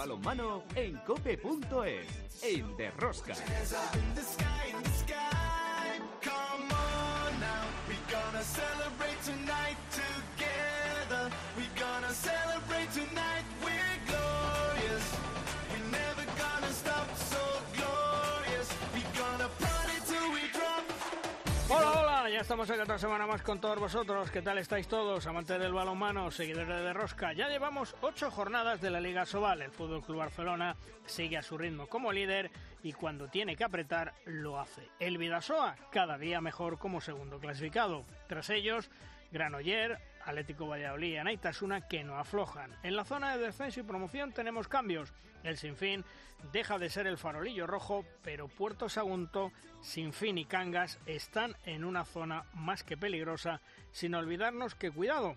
balonmano en cope.es, en Derrosca. Hola, estamos aquí otra semana más con todos vosotros. ¿Qué tal estáis todos? Amantes del balonmano, seguidores de Rosca. Ya llevamos ocho jornadas de la Liga Sobal. El Fútbol Club Barcelona sigue a su ritmo como líder y cuando tiene que apretar, lo hace. El Vidasoa, cada día mejor como segundo clasificado. Tras ellos, Granoller, Atlético Valladolid y Anaitasuna que no aflojan. En la zona de descenso y promoción tenemos cambios. El Sinfín deja de ser el farolillo rojo, pero Puerto Sagunto, Sinfín y Cangas están en una zona más que peligrosa, sin olvidarnos que cuidado,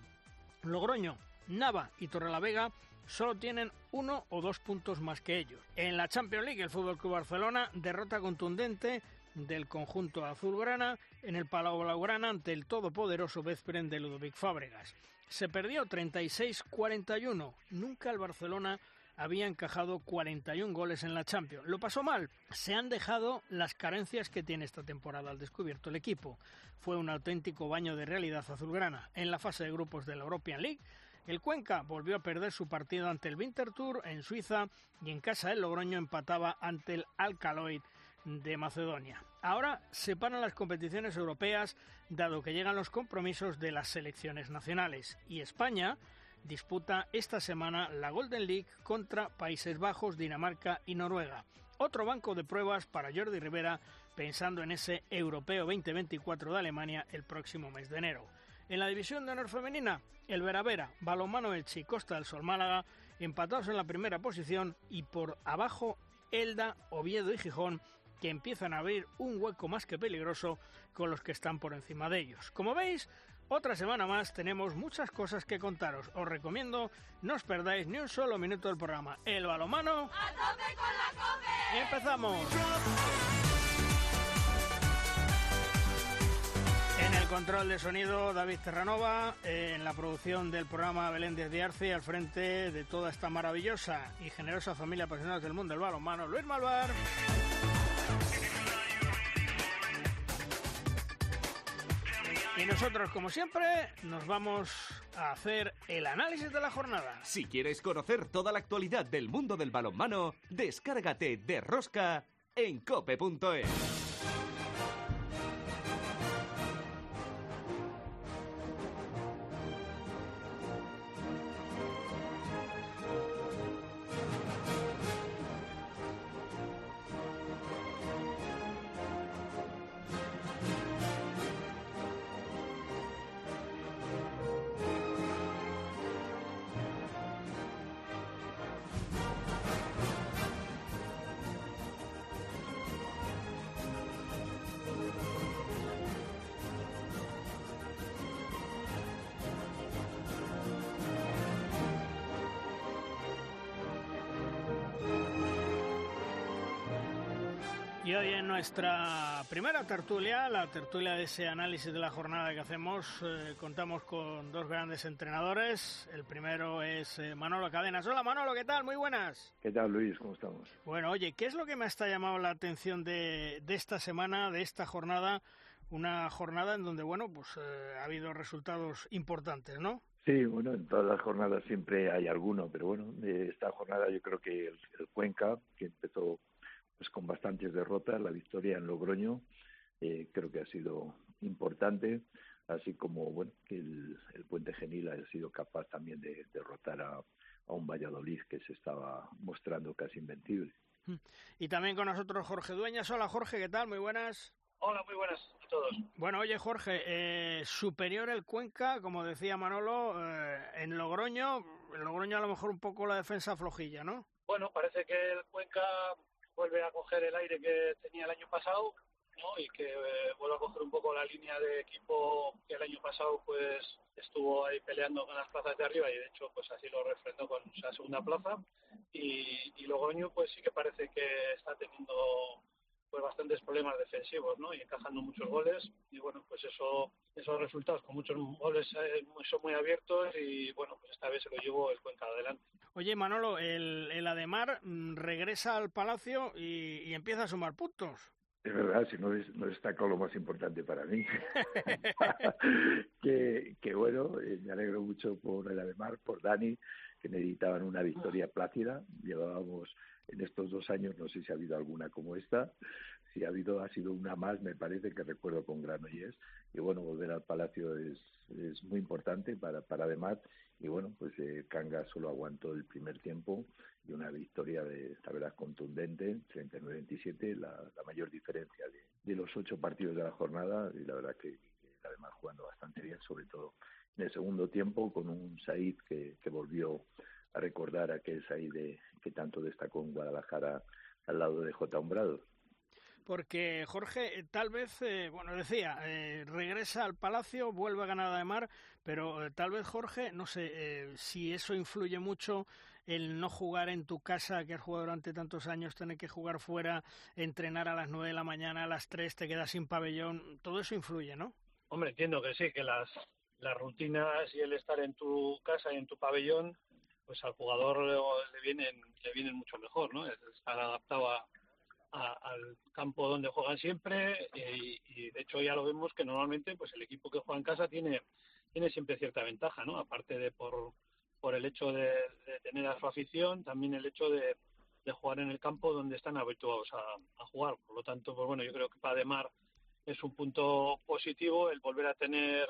Logroño, Nava y Torrelavega solo tienen uno o dos puntos más que ellos. En la Champions League, el Fútbol Club Barcelona derrota contundente del conjunto azulgrana en el Palau Blaugrana ante el todopoderoso Veszprem de Ludovic Fábregas. Se perdió 36-41. Nunca el Barcelona había encajado 41 goles en la Champions. Lo pasó mal. Se han dejado las carencias que tiene esta temporada al descubierto el equipo. Fue un auténtico baño de realidad azulgrana. En la fase de grupos de la European League, el Cuenca volvió a perder su partido ante el Winterthur en Suiza y en casa el Logroño empataba ante el Alcaloid de Macedonia. Ahora se paran las competiciones europeas dado que llegan los compromisos de las selecciones nacionales y España disputa esta semana la Golden League contra Países Bajos, Dinamarca y Noruega. Otro banco de pruebas para Jordi Rivera pensando en ese Europeo 2024 de Alemania el próximo mes de enero. En la división de honor femenina, el Veravera, Balomano Elche Costa del Sol Málaga empatados en la primera posición y por abajo Elda, Oviedo y Gijón que empiezan a abrir un hueco más que peligroso con los que están por encima de ellos. Como veis, otra semana más tenemos muchas cosas que contaros. Os recomiendo no os perdáis ni un solo minuto del programa. El balomano. ¡A tope con la cope! ¡Empezamos! En el control de sonido, David Terranova. En la producción del programa Belén de Arce. Al frente de toda esta maravillosa y generosa familia apasionados del mundo del balonmano, Luis Malvar. Y nosotros, como siempre, nos vamos a hacer el análisis de la jornada. Si quieres conocer toda la actualidad del mundo del balonmano, descárgate de Rosca en cope.es. nuestra primera tertulia, la tertulia de ese análisis de la jornada que hacemos, eh, contamos con dos grandes entrenadores. El primero es eh, Manolo Cadenas. Hola Manolo, ¿qué tal? Muy buenas. ¿Qué tal Luis? ¿Cómo estamos? Bueno, oye, ¿qué es lo que me está llamado la atención de, de esta semana, de esta jornada? Una jornada en donde, bueno, pues eh, ha habido resultados importantes, ¿no? Sí, bueno, en todas las jornadas siempre hay alguno, pero bueno, esta jornada yo creo que el, el Cuenca, que empezó pues con bastantes derrotas. La victoria en Logroño eh, creo que ha sido importante, así como bueno que el, el Puente Genil ha sido capaz también de derrotar a, a un Valladolid que se estaba mostrando casi invencible. Y también con nosotros Jorge Dueñas. Hola Jorge, ¿qué tal? Muy buenas. Hola, muy buenas a todos. Bueno, oye Jorge, eh, superior el Cuenca, como decía Manolo, eh, en Logroño, en Logroño a lo mejor un poco la defensa flojilla, ¿no? Bueno, parece que el Cuenca vuelve a coger el aire que tenía el año pasado ¿no? y que eh, a coger un poco la línea de equipo que el año pasado pues estuvo ahí peleando con las plazas de arriba y de hecho pues así lo refrendó con la segunda plaza y, y Logroño pues sí que parece que está teniendo pues bastantes problemas defensivos ¿no? y encajando muchos goles y bueno pues eso esos resultados con muchos goles eh, son muy abiertos y bueno pues esta vez se lo llevó el Cuenca adelante Oye, Manolo, el, el Ademar mm, regresa al Palacio y, y empieza a sumar puntos. Es verdad, si no, no destaca lo más importante para mí. que, que, bueno, eh, me alegro mucho por el Ademar, por Dani, que necesitaban una victoria plácida. Llevábamos en estos dos años, no sé si ha habido alguna como esta, si ha habido, ha sido una más, me parece que recuerdo con Granollers. Y bueno, volver al Palacio es, es muy importante para, para Ademar. Y bueno, pues eh, Kanga solo aguantó el primer tiempo y una victoria de esta verdad contundente, 39-27, la, la mayor diferencia de, los ocho partidos de la jornada. Y la verdad que, que además jugando bastante bien, sobre todo en el segundo tiempo, con un Said que, que volvió a recordar aquel Said de, que tanto destacó en Guadalajara al lado de J. Umbrado porque Jorge tal vez, eh, bueno, decía, eh, regresa al Palacio, vuelve a ganar de mar, pero eh, tal vez Jorge, no sé eh, si eso influye mucho el no jugar en tu casa, que has jugado durante tantos años, tener que jugar fuera, entrenar a las nueve de la mañana, a las tres, te quedas sin pabellón, todo eso influye, ¿no? Hombre, entiendo que sí, que las, las rutinas y el estar en tu casa y en tu pabellón, pues al jugador le vienen, le vienen mucho mejor, ¿no? Estar adaptado a a, al campo donde juegan siempre eh, y, de hecho ya lo vemos que normalmente pues el equipo que juega en casa tiene tiene siempre cierta ventaja no aparte de por por el hecho de, tener a su afición también el hecho de, de jugar en el campo donde están habituados a, jugar. Por lo tanto pues bueno yo creo que para Demar es un punto positivo el volver a tener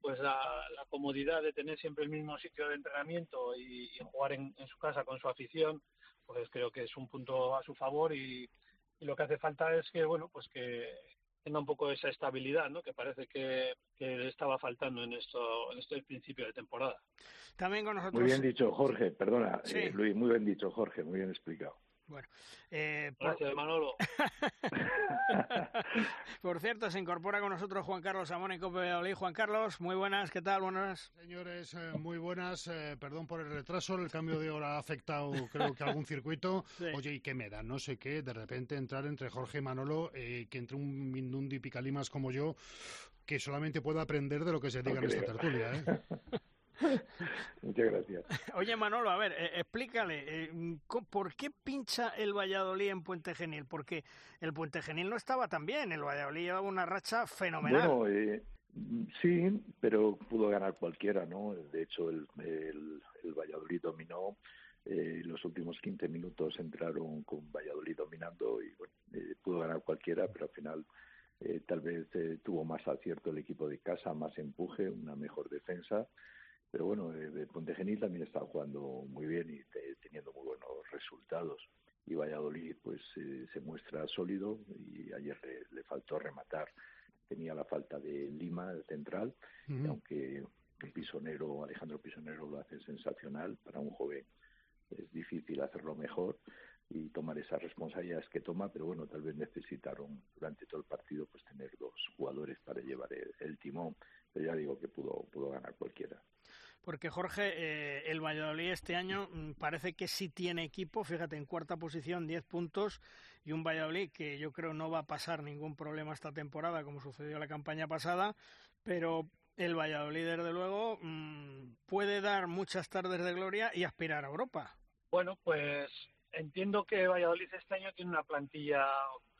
pues la, la comodidad de tener siempre el mismo sitio de entrenamiento y, y jugar en, en su casa con su afición pues creo que es un punto a su favor y, y lo que hace falta es que bueno pues que tenga un poco esa estabilidad ¿no? que parece que, que estaba faltando en esto en este principio de temporada también con nosotros muy bien dicho Jorge perdona sí. eh, Luis muy bien dicho Jorge muy bien explicado bueno, eh, gracias por... Manolo. por cierto, se incorpora con nosotros Juan Carlos Amón en Cope Valladolid. Juan Carlos, muy buenas, ¿qué tal? Buenas. Señores, eh, muy buenas. Eh, perdón por el retraso, el cambio de hora ha afectado, creo que algún circuito. Sí. Oye, ¿y qué me da? No sé qué, de repente entrar entre Jorge y Manolo, eh, que entre un Mindundi Picalimas como yo, que solamente pueda aprender de lo que se diga no en esta tertulia. ¿eh? Muchas gracias. Oye, Manolo, a ver, eh, explícale, eh, ¿por qué pincha el Valladolid en Puente Genil? Porque el Puente Genil no estaba tan bien, el Valladolid llevaba una racha fenomenal. Bueno, eh, sí, pero pudo ganar cualquiera, ¿no? De hecho, el, el, el Valladolid dominó. Eh, los últimos 15 minutos entraron con Valladolid dominando y bueno, eh, pudo ganar cualquiera, pero al final eh, tal vez eh, tuvo más acierto el equipo de casa, más empuje, una mejor defensa pero bueno, eh, Ponte Genil también está jugando muy bien y te, teniendo muy buenos resultados. Y Valladolid pues eh, se muestra sólido y ayer le, le, faltó rematar. Tenía la falta de Lima, el central, uh -huh. y aunque el pisonero, Alejandro Pisonero lo hace sensacional, para un joven es difícil hacerlo mejor y tomar esas responsabilidades que toma, pero bueno, tal vez necesitaron durante todo el partido pues tener dos jugadores para llevar el, el timón, pero ya digo que pudo, pudo ganar cualquiera porque Jorge, eh, el Valladolid este año mmm, parece que sí tiene equipo, fíjate, en cuarta posición, 10 puntos, y un Valladolid que yo creo no va a pasar ningún problema esta temporada, como sucedió la campaña pasada, pero el Valladolid, desde luego, mmm, puede dar muchas tardes de gloria y aspirar a Europa. Bueno, pues entiendo que Valladolid este año tiene una plantilla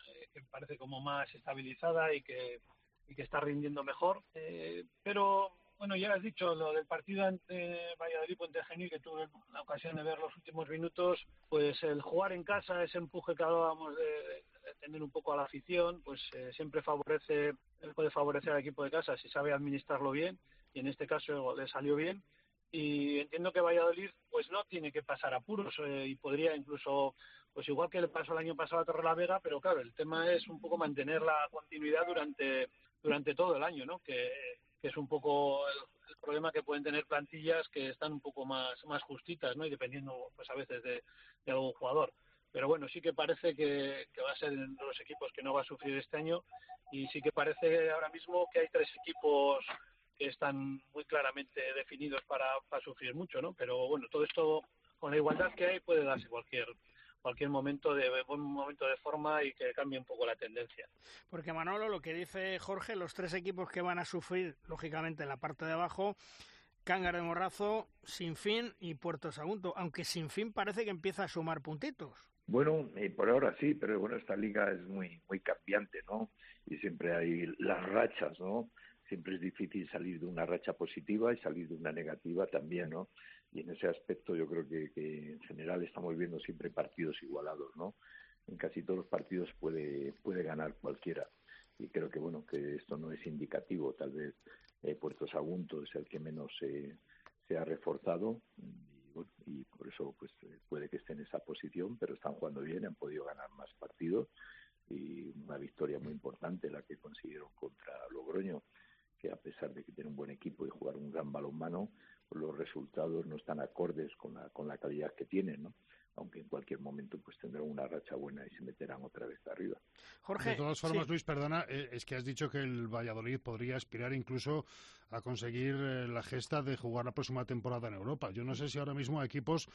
eh, que parece como más estabilizada y que, y que está rindiendo mejor, eh, pero bueno, ya has dicho lo del partido ante Valladolid Puente Genil, que tuve la ocasión de ver los últimos minutos, pues el jugar en casa, ese empuje que hablábamos de, tener un poco a la afición, pues eh, siempre favorece, puede favorecer al equipo de casa si sabe administrarlo bien, y en este caso le salió bien. Y entiendo que Valladolid pues no tiene que pasar apuros eh, y podría incluso, pues igual que le pasó el año pasado a Torrelavega, pero claro, el tema es un poco mantener la continuidad durante, durante todo el año, ¿no? Que que es un poco el, problema que pueden tener plantillas que están un poco más, más justitas, ¿no? Y dependiendo, pues a veces de, algún jugador. Pero bueno, sí que parece que, va a ser de los equipos que no va a sufrir este año y sí que parece ahora mismo que hay tres equipos que están muy claramente definidos para, para sufrir mucho, ¿no? Pero bueno, todo esto con la igualdad que hay puede darse cualquier cualquier momento de buen momento de forma y que cambie un poco la tendencia. Porque Manolo, lo que dice Jorge, los tres equipos que van a sufrir, lógicamente, en la parte de abajo, Cángar de Morrazo, Sin Fin y Puerto Sagunto, aunque Sin Fin parece que empieza a sumar puntitos. Bueno, eh, por ahora sí, pero bueno, esta liga es muy muy cambiante, ¿no? Y siempre hay las rachas, ¿no? Siempre es difícil salir de una racha positiva y salir de una negativa también, ¿no? Y en ese aspecto yo creo que, en general estamos viendo siempre partidos igualados, ¿no? En casi todos los partidos puede puede ganar cualquiera y creo que bueno que esto no es indicativo, tal vez eh, Puerto Sagunto es el que menos se ha reforzado y, por eso pues eh, puede que esté en esa posición, pero están jugando bien, han podido ganar más partidos y una victoria muy importante la que consiguieron contra Logroño, que a pesar de que tiene un buen equipo y jugar un gran balonmano, los resultados no están acordes con la, con la calidad que tienen, ¿no? Aunque en cualquier momento pues tendrán una racha buena y se meterán otra vez arriba. Jorge, de todas formas, Luis, perdona, eh, es que has dicho que el Valladolid podría aspirar incluso a conseguir eh, la gesta de jugar la próxima temporada en Europa. Yo no sé si ahora mismo equipos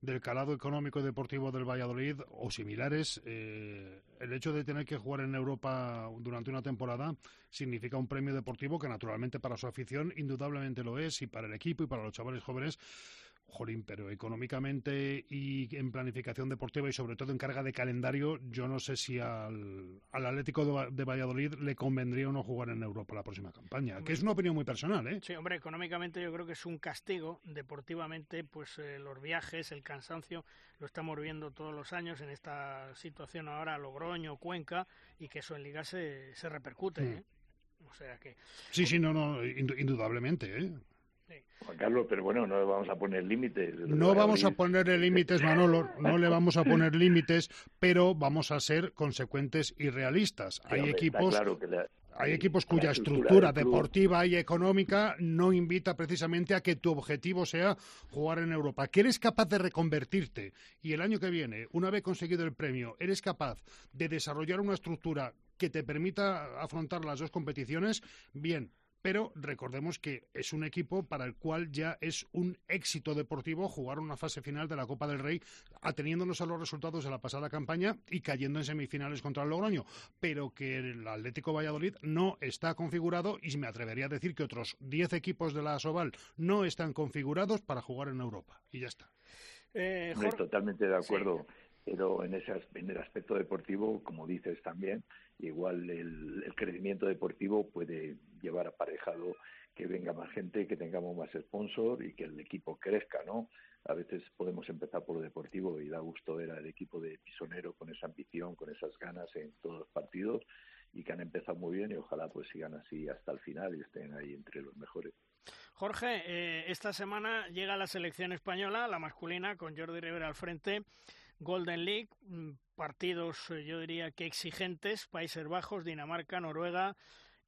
del calado económico y deportivo del Valladolid o similares, eh, el hecho de tener que jugar en Europa durante una temporada significa un premio deportivo que naturalmente para su afición indudablemente lo es y para el equipo y para los chavales jóvenes Jolín, pero económicamente y en planificación deportiva y sobre todo en carga de calendario, yo no sé si al, Atlético de, Valladolid le convendría o no jugar en Europa la próxima campaña, que es una opinión muy personal, ¿eh? Sí, hombre, económicamente yo creo que es un castigo, deportivamente, pues eh, los viajes, el cansancio, lo estamos viendo todos los años en esta situación ahora, Logroño, Cuenca, y que eso en Liga se, se repercute, mm. ¿eh? O sea que... Sí, sí, no, no, indudablemente, ¿eh? Juan Carlos, pero bueno, no le vamos a poner límites. No vamos a ponerle límites, Manolo, no le vamos a poner límites, pero vamos a ser consecuentes y realistas. hay equipos... Hay equipos cuya estructura, deportiva y económica no invita precisamente a que tu objetivo sea jugar en Europa. Que eres capaz de reconvertirte y el año que viene, una vez conseguido el premio, eres capaz de desarrollar una estructura que te permita afrontar las dos competiciones, bien, pero recordemos que es un equipo para el cual ya es un éxito deportivo jugar una fase final de la Copa del Rey, ateniéndonos a los resultados de la pasada campaña y cayendo en semifinales contra el Logroño, pero que el Atlético Valladolid no está configurado y me atrevería a decir que otros 10 equipos de la Asobal no están configurados para jugar en Europa. Y ya está. Eh, totalmente de acuerdo pero en, ese, en el aspecto deportivo, como dices también, igual el, crecimiento deportivo puede llevar aparejado que venga más gente, que tengamos más sponsor y que el equipo crezca, ¿no? A veces podemos empezar por lo deportivo y da gusto ver al equipo de Pisonero con esa ambición, con esas ganas en todos los partidos y que han empezado muy bien y ojalá pues sigan así hasta el final y estén ahí entre los mejores. Jorge, eh, esta semana llega la selección española, la masculina, con Jordi Rivera al frente. Golden League, mm, partidos eh, yo diría que exigentes, Países Bajos, Dinamarca, Noruega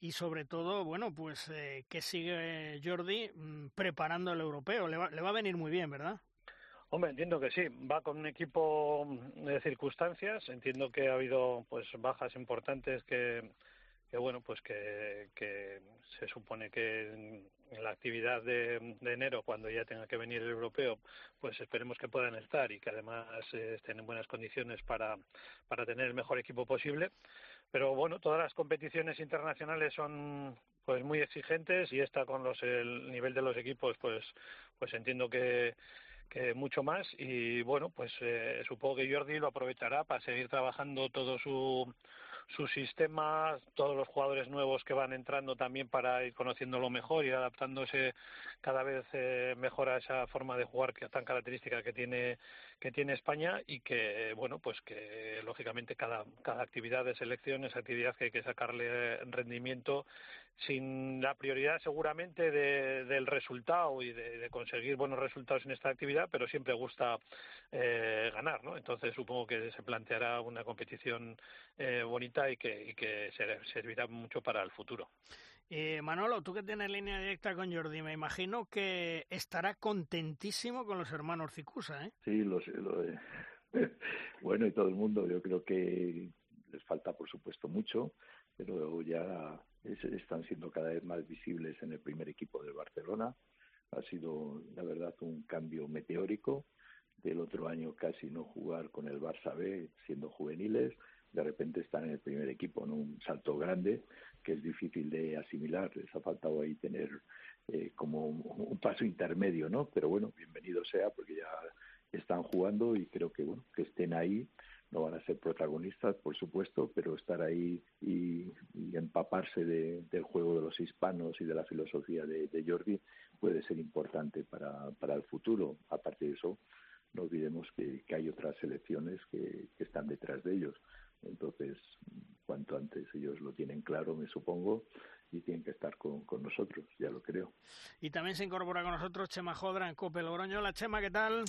y sobre todo, bueno, pues eh, que sigue Jordi mm, preparando el europeo. Le va, le va a venir muy bien, ¿verdad? Hombre, entiendo que sí. Va con un equipo de circunstancias. Entiendo que ha habido pues bajas importantes que, que bueno, pues que, se supone que en, la actividad de, enero, cuando ya tenga que venir el europeo, pues esperemos que puedan estar y que además eh, estén en buenas condiciones para, para tener el mejor equipo posible. Pero bueno, todas las competiciones internacionales son pues muy exigentes y esta con los el nivel de los equipos pues pues entiendo que que mucho más y bueno pues eh, supongo que Jordi lo aprovechará para seguir trabajando todo su su sistema, todos los jugadores nuevos que van entrando también para ir conociéndolo mejor y adaptándose cada vez eh, mejor a esa forma de jugar que tan característica que tiene que tiene España y que bueno pues que lógicamente cada cada actividad de selección es actividad que hay que sacarle rendimiento sin la prioridad seguramente de, del resultado y de, conseguir buenos resultados en esta actividad, pero siempre gusta eh, ganar, ¿no? Entonces supongo que se planteará una competición eh, bonita y que, y que servirá mucho para el futuro. Eh, Manolo, tú que tienes línea directa con Jordi, me imagino que estará contentísimo con los hermanos Cicusa, ¿eh? Sí, lo sé. Lo bueno, y todo el mundo, yo creo que les falta, por supuesto, mucho, pero ya están siendo cada vez más visibles en el primer equipo del Barcelona. Ha sido, la verdad, un cambio meteórico. Del otro año casi no jugar con el Barça B siendo juveniles, de repente están en el primer equipo, en un salto grande que es difícil de asimilar. Les ha faltado ahí tener eh, como un, paso intermedio, ¿no? Pero bueno, bienvenido sea porque ya están jugando y creo que bueno que estén ahí no van a ser protagonistas, por supuesto, pero estar ahí y, empaparse del juego de los hispanos y de la filosofía de, Jordi puede ser importante para, para el futuro. Aparte de eso, no olvidemos que, hay otras selecciones que, que están detrás de ellos. Entonces, cuanto antes ellos lo tienen claro, me supongo, y tienen que estar con, nosotros, ya lo creo. Y también se incorpora con nosotros Chema Jodra en Cope Logroño. La Chema, ¿qué tal?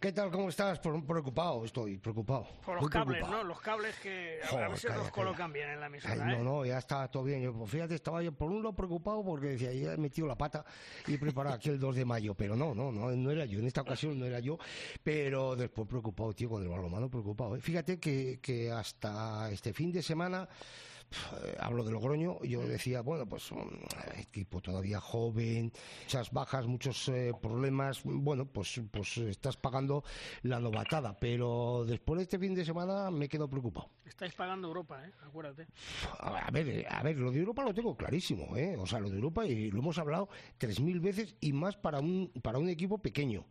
¿Qué tal? ¿Cómo estás? preocupado, estoy preocupado. Por los cables, ¿no? Los cables que a ver si los colocan bien en la emisora. no, ¿eh? no, ya está todo bien. Yo, pues fíjate, estaba yo por un lado preocupado porque decía, ya he metido la pata y preparado aquí el 2 de mayo, pero no, no, no, no era yo. En esta ocasión no era yo, pero después preocupado, tío, con el balonmano preocupado. ¿eh? Fíjate que, que hasta este fin de semana eh, hablo de Logroño, yo mm. decía, bueno, pues un equipo todavía joven, muchas bajas, muchos eh, problemas, bueno, pues, pues estás pagando la novatada, pero después de este fin de semana me quedo preocupado. Estáis pagando Europa, ¿eh? Acuérdate. A ver, a ver, lo de Europa lo tengo clarísimo, ¿eh? O sea, lo de Europa, y lo hemos hablado tres mil veces y más para un, para un equipo pequeño.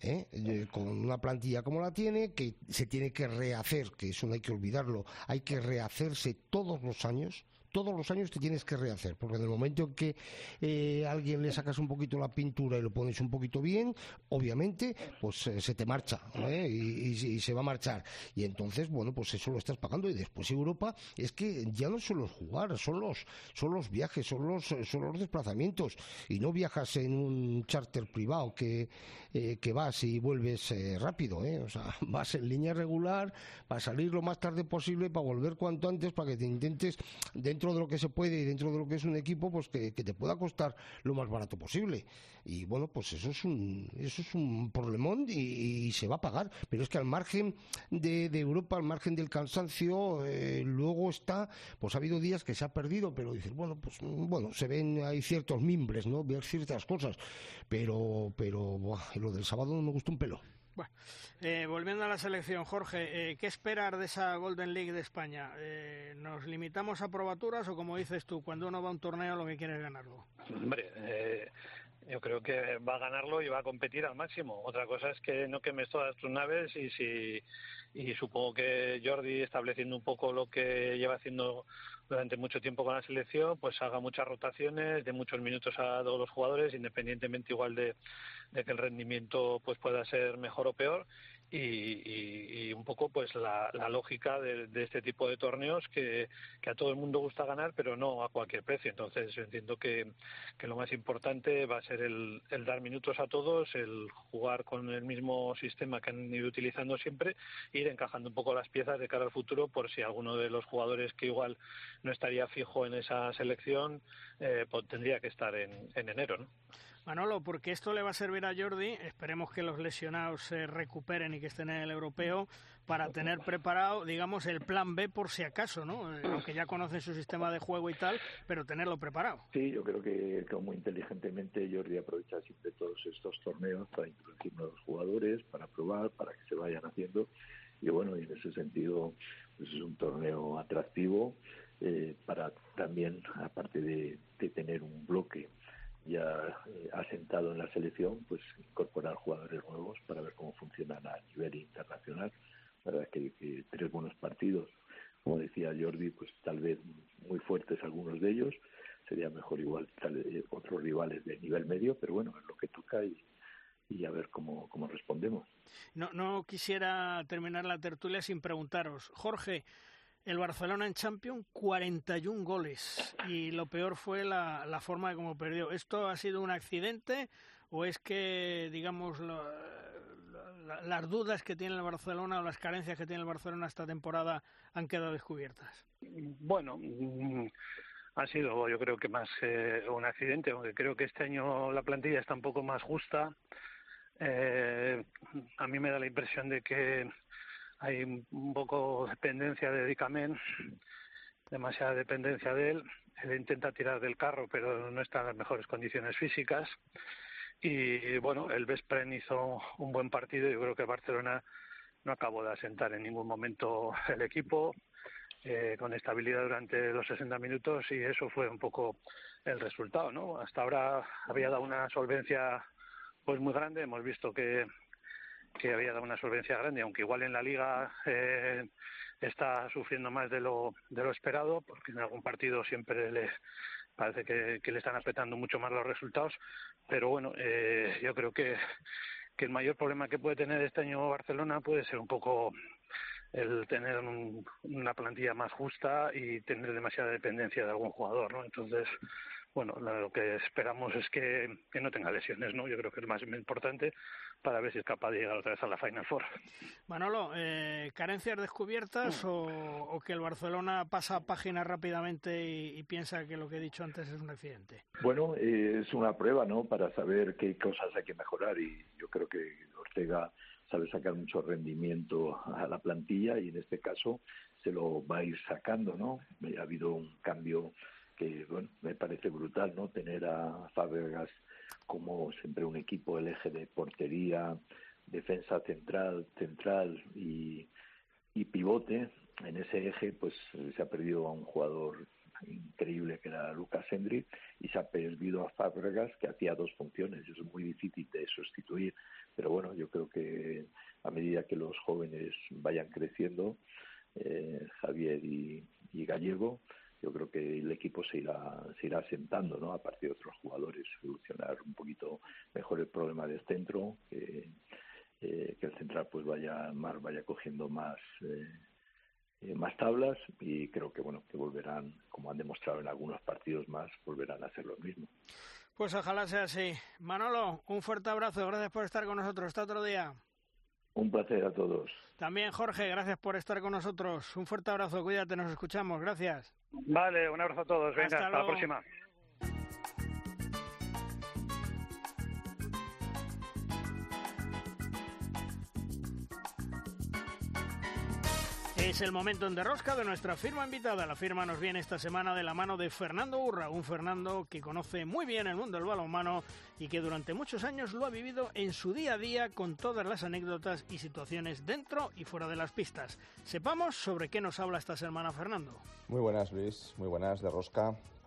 ¿Eh? con una plantilla como la tiene, que se tiene que rehacer, que eso no hay que olvidarlo, hay que rehacerse todos los años todos los años te tienes que rehacer, porque en el momento en que eh, alguien le sacas un poquito la pintura y lo pones un poquito bien, obviamente, pues eh, se te marcha ¿eh? y, se va a marchar. Y entonces, bueno, pues eso lo estás pagando. Y después Europa es que ya no solo es jugar, son los, son los viajes, son los, son los desplazamientos. Y no viajas en un charter privado que, que vas y vuelves rápido, o sea, vas en línea regular, para salir lo más tarde posible, para volver cuanto antes, para que te intentes dentro dentro de lo que se puede y dentro de lo que es un equipo, pues que, te pueda costar lo más barato posible. Y bueno, pues eso es un, eso es un problemón y, se va a pagar. Pero es que al margen de, Europa, al margen del cansancio, eh, luego está, pues ha habido días que se ha perdido, pero dices, bueno, pues bueno, se ven, hay ciertos mimbres, ¿no? Ver ciertas cosas. Pero, pero, lo del sábado no me gustó un pelo. Bueno, eh, volviendo a la selección, Jorge, eh, ¿qué esperar de esa Golden League de España? Eh, ¿Nos limitamos a probaturas o, como dices tú, cuando uno va a un torneo lo que quiere es ganarlo? Hombre, yo creo que va a ganarlo y va a competir al máximo. Otra cosa es que no quemes todas tus naves y si y supongo que Jordi estableciendo un poco lo que lleva haciendo durante mucho tiempo con la selección, pues haga muchas rotaciones, de muchos minutos a todos los jugadores, independientemente igual de, de que el rendimiento pues pueda ser mejor o peor y, un poco pues la, lógica de, este tipo de torneos que, a todo el mundo gusta ganar pero no a cualquier precio entonces yo entiendo que, lo más importante va a ser el, dar minutos a todos el jugar con el mismo sistema que han ido utilizando siempre ir encajando un poco las piezas de cara al futuro por si alguno de los jugadores que igual no estaría fijo en esa selección eh, pues tendría que estar en, en enero ¿no? Manolo, porque esto le va a servir a Jordi, esperemos que los lesionados se recuperen y que estén en el europeo para tener preparado, digamos, el plan B por si acaso, ¿no? Eh, aunque ya conocen su sistema de juego y tal, pero tenerlo preparado. Sí, yo creo que como inteligentemente Jordi aprovecha siempre todos estos torneos para introducir nuevos jugadores, para probar, para que se vayan haciendo. Y bueno, en ese sentido, pues es un torneo atractivo eh, para también, aparte de tener un bloque ya eh, asentado en la selección, pues incorporar jugadores nuevos para ver cómo funcionan a nivel internacional. La verdad es que, tres buenos partidos, como decía Jordi, pues tal vez muy fuertes algunos de ellos, sería mejor igual vez otros rivales de nivel medio, pero bueno, es lo que toca y, y a ver cómo, cómo respondemos. No, no quisiera terminar la tertulia sin preguntaros, Jorge, el Barcelona en Champions 41 goles y lo peor fue la, la forma de cómo perdió. ¿Esto ha sido un accidente o es que, digamos, las dudas que tiene el Barcelona o las carencias que tiene el Barcelona esta temporada han quedado descubiertas? Bueno, mm, ha sido yo creo que más un accidente, aunque creo que este año la plantilla está un poco más justa. Eh, a mí me da la impresión de que hay un poco dependencia de Dicamen, demasiada dependencia de él. Él intenta tirar del carro, pero no está en las mejores condiciones físicas. Y bueno, el Vespren hizo un buen partido. Yo creo que Barcelona no acabó de asentar en ningún momento el equipo. eh, con estabilidad durante los 60 minutos y eso fue un poco el resultado, ¿no? Hasta ahora había dado una solvencia pues muy grande, hemos visto que, que había dado una solvencia grande, aunque igual en la liga eh, está sufriendo más de lo, de lo esperado, porque en algún partido siempre le parece que, le están apretando mucho más los resultados, pero bueno, eh, yo creo que, que el mayor problema que puede tener este año Barcelona puede ser un poco el tener una plantilla más justa y tener demasiada dependencia de algún jugador, ¿no? Entonces, bueno, lo que esperamos es que, no tenga lesiones, ¿no? Yo creo que es lo más importante para ver si es capaz de llegar otra vez a la Final Four. Manolo, eh, ¿carencias descubiertas o, que el Barcelona pasa página rápidamente y, piensa que lo que he dicho antes es un accidente? Bueno, eh, es una prueba, ¿no? Para saber qué cosas hay que mejorar y yo creo que Ortega sabe sacar mucho rendimiento a la plantilla y en este caso se lo va a ir sacando, ¿no? Ha habido un cambio que, bueno, me parece brutal, ¿no? Tener a Fábregas como siempre un equipo, el eje de portería, defensa central, central y, y pivote. En ese eje, pues se ha perdido a un jugador increíble que era Lucas Hendry y se ha perdido a Fábregas que hacía dos funciones. Es muy difícil de sustituir. Pero bueno, yo creo que a medida que los jóvenes vayan creciendo, eh, Javier y, Gallego, yo creo que el equipo se irá, se irá asentando ¿no? a partir de otros jugadores, solucionar un poquito mejor el problema del centro, que, eh, que el central pues vaya más vaya cogiendo más eh, eh, más tablas y creo que bueno que volverán como han demostrado en algunos partidos más volverán a hacer lo mismo. Pues ojalá sea así. Manolo un fuerte abrazo. Gracias por estar con nosotros. Hasta otro día un placer a todos. También Jorge gracias por estar con nosotros. Un fuerte abrazo cuídate nos escuchamos gracias. Vale un abrazo a todos venga hasta la próxima Es el momento en derrosca de nuestra firma invitada. La firma nos viene esta semana de la mano de Fernando Urra, un Fernando que conoce muy bien el mundo del balonmano y que durante muchos años lo ha vivido en su día a día con todas las anécdotas y situaciones dentro y fuera de las pistas. Sepamos sobre qué nos habla esta semana Fernando. Muy buenas Luis, muy buenas de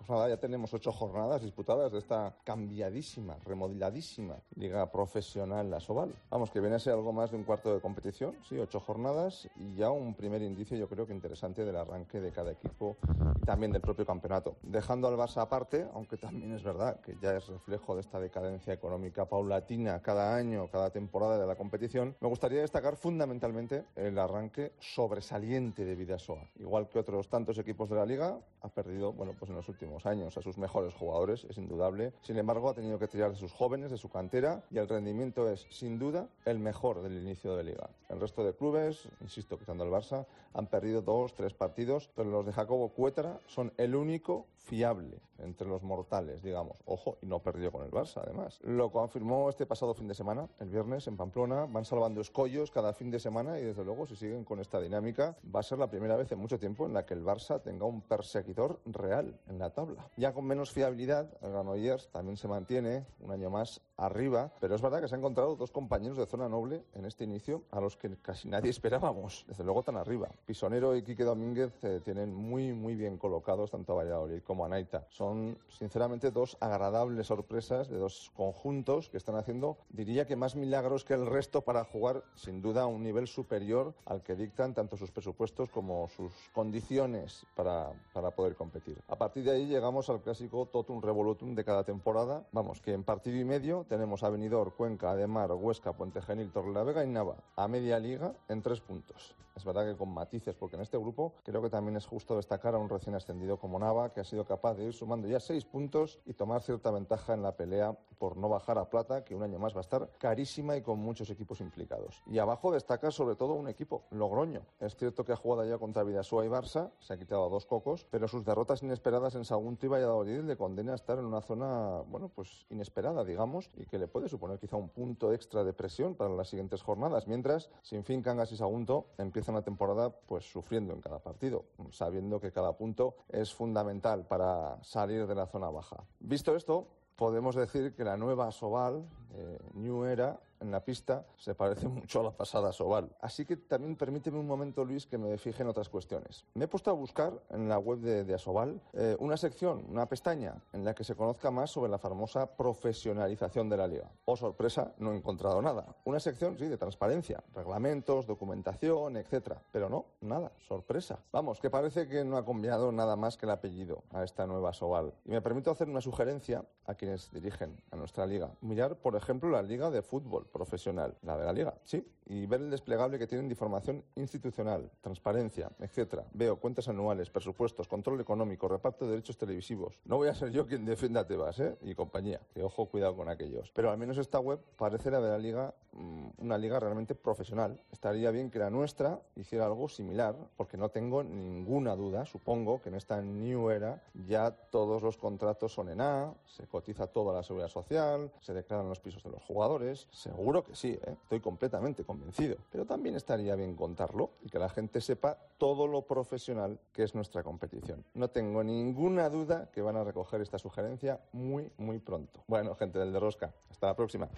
Rosca. Pues nada, ya tenemos ocho jornadas disputadas de esta cambiadísima, remodeladísima liga profesional La Soval. Vamos, que viene a ser algo más de un cuarto de competición, sí, ocho jornadas y ya un primer indicio yo creo que interesante del arranque de cada equipo y también del propio campeonato. Dejando al Barça aparte, aunque también es verdad que ya es reflejo de esta decadencia económica paulatina cada año, cada temporada de la competición, me gustaría destacar fundamentalmente el arranque sobresaliente de Vidasoa. Igual que otros tantos equipos de la liga, ha perdido, bueno, pues en los últimos años a sus mejores jugadores, es indudable. Sin embargo, ha tenido que tirar de sus jóvenes, de su cantera, y el rendimiento es, sin duda, el mejor del inicio de liga. El resto de clubes, insisto, quitando el Barça, han perdido dos, tres partidos, pero los de Jacobo Cuétara son el único fiable entre los mortales, digamos. Ojo, y no perdió con el Barça, además. Lo confirmó este pasado fin de semana, el viernes, en Pamplona. Van salvando escollos cada fin de semana y, desde luego, si siguen con esta dinámica, va a ser la primera vez en mucho tiempo en la que el Barça tenga un perseguidor real en la tabla. Ya con menos fiabilidad, el Granollers también se mantiene un año más arriba, pero es verdad que se han encontrado dos compañeros de zona noble en este inicio a los que casi nadie esperábamos, desde luego tan arriba. Pisonero y Quique Domínguez eh, tienen muy, muy bien colocados tanto a Valladolid como a Naita. Son, sinceramente, dos agradables sorpresas de dos conjuntos que están haciendo, diría que más milagros que el resto para jugar, sin duda, a un nivel superior al que dictan tanto sus presupuestos como sus condiciones para, para poder competir. A partir de ahí llegamos al clásico totum revolutum de cada temporada. Vamos, que en partido y medio tenemos a Cuenca, Ademar, Huesca, Puente Genil, Torrelavega y Nava a media liga en tres puntos. Es verdad que con matices, porque en este grupo creo que también es justo destacar a un recién ascendido como Nava, que ha sido capaz de ir sumando ya seis puntos y tomar cierta ventaja en la pelea por no bajar a plata, que un año más va a estar carísima y con muchos equipos implicados. Y abajo destaca sobre todo un equipo, Logroño. Es cierto que ha jugado ya contra Vidasoa y Barça, se ha quitado a dos cocos, pero sus derrotas inesperadas en Sagunto y Valladolid le condena a estar en una zona, bueno, pues inesperada, digamos, y que le puede suponer quizá un punto extra de presión para las siguientes jornadas, mientras sin fin Cangas y Sagunto empiezan la temporada pues sufriendo en cada partido, sabiendo que cada punto es fundamental para salir de la zona baja. Visto esto, podemos decir que la nueva Soval, eh, New Era, en la pista se parece mucho a la pasada Soval. Así que también permíteme un momento, Luis, que me fije en otras cuestiones. Me he puesto a buscar en la web de, Asobal eh, una sección, una pestaña, en la que se conozca más sobre la famosa profesionalización de la liga. Oh, sorpresa, no he encontrado nada. Una sección, sí, de transparencia, reglamentos, documentación, etcétera. Pero no, nada, sorpresa. Vamos, que parece que no ha cambiado nada más que el apellido a esta nueva Asobal. Y me permito hacer una sugerencia a quienes dirigen a nuestra liga. Mirar, por ejemplo, la liga de fútbol profesional, la de la liga, sí, y ver el desplegable que tienen de información institucional, transparencia, etcétera. Veo cuentas anuales, presupuestos, control económico, reparto de derechos televisivos. No voy a ser yo quien defienda Tebas, ¿eh? Y compañía, que ojo, cuidado con aquellos. Pero al menos esta web parece la de la liga, mm, una liga realmente profesional. Estaría bien que la nuestra hiciera algo similar, porque no tengo ninguna duda, supongo, que en esta new era ya todos los contratos son en A, se cotiza toda la seguridad social, se declaran los pisos de los jugadores. Seguro que sí, ¿eh? estoy completamente convencido. Pero también estaría bien contarlo y que la gente sepa todo lo profesional que es nuestra competición. No tengo ninguna duda que van a recoger esta sugerencia muy, muy pronto. Bueno, gente del de Rosca, hasta la próxima.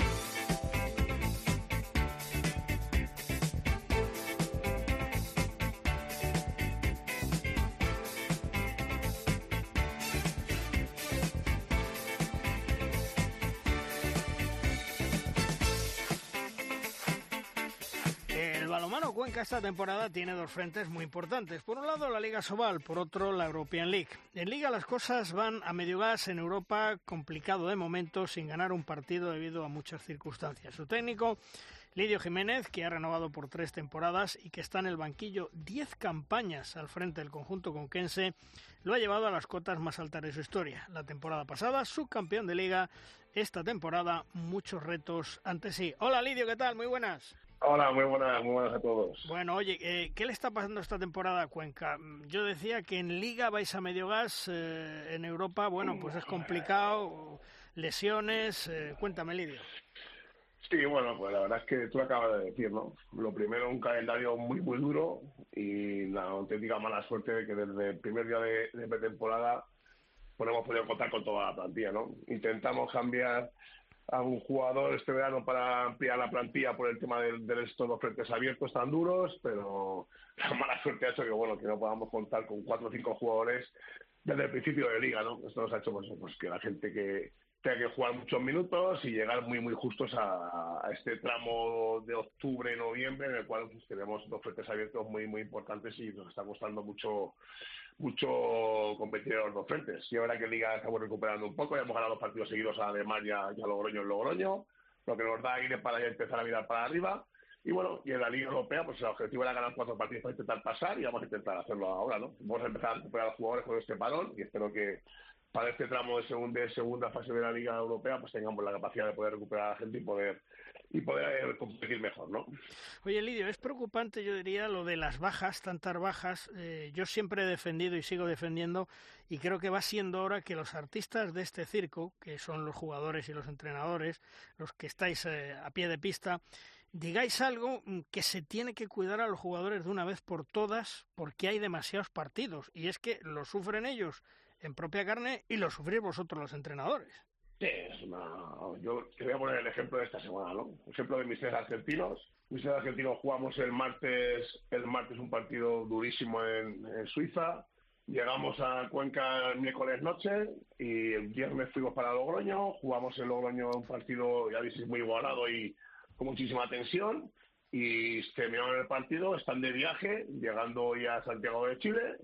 Esta temporada tiene dos frentes muy importantes. Por un lado la Liga Sobal, por otro la European League. En Liga las cosas van a medio gas en Europa, complicado de momento, sin ganar un partido debido a muchas circunstancias. Su técnico, Lidio Jiménez, que ha renovado por tres temporadas y que está en el banquillo diez campañas al frente del conjunto conquense, lo ha llevado a las cotas más altas de su historia. La temporada pasada, subcampeón de Liga, esta temporada muchos retos ante sí. Hola Lidio, ¿qué tal? Muy buenas. Hola, muy buenas, muy buenas a todos. Bueno, oye, eh, ¿qué le está pasando esta temporada a Cuenca? Yo decía que en Liga vais a medio gas, eh, en Europa, bueno, pues es complicado, lesiones, eh, cuéntame, Lidio. Sí, bueno, pues la verdad es que tú acabas de decir, ¿no? Lo primero, un calendario muy, muy duro y la auténtica mala suerte de que desde el primer día de, de pretemporada pues hemos podido contar con toda la plantilla, ¿no? Intentamos cambiar a un jugador este verano para ampliar la plantilla por el tema de, de estos dos frentes abiertos tan duros, pero la mala suerte ha hecho que bueno que no podamos contar con cuatro o cinco jugadores desde el principio de liga, ¿no? Esto nos ha hecho pues, pues que la gente que tenga que jugar muchos minutos y llegar muy muy justos a, a este tramo de octubre noviembre en el cual pues, tenemos dos frentes abiertos muy muy importantes y nos está costando mucho mucho competir en los frentes. Y ahora que Liga estamos recuperando un poco, ya hemos ganado dos partidos seguidos a Ademar y a, Logroño en Logroño, lo que nos da aire para empezar a mirar para arriba. Y bueno, y en la Liga Europea, pues el objetivo era ganar cuatro partidos para intentar pasar y vamos a intentar hacerlo ahora, ¿no? Vamos a empezar a recuperar a los jugadores con este parón y espero que para este tramo de segunda, de segunda fase de la Liga Europea, pues tengamos la capacidad de poder recuperar a la gente y poder y poder competir mejor, ¿no? Oye, Lidio, es preocupante, yo diría, lo de las bajas, tantas bajas. Eh, yo siempre he defendido y sigo defendiendo y creo que va siendo hora que los artistas de este circo, que son los jugadores y los entrenadores, los que estáis eh, a pie de pista, digáis algo mm, que se tiene que cuidar a los jugadores de una vez por todas porque hay demasiados partidos y es que lo sufren ellos en propia carne y lo sufrís vosotros los entrenadores. Sí. Yo te voy a poner el ejemplo de esta semana, ¿no? El ejemplo de mis tres argentinos. Mis tres argentinos jugamos el martes, el martes un partido durísimo en, Suiza. Llegamos a Cuenca el miércoles noche y el viernes fuimos para Logroño. Jugamos en Logroño un partido, ya dices, muy igualado y con muchísima tensión. Y terminaron el partido, están de viaje, llegando hoy a Santiago de Chile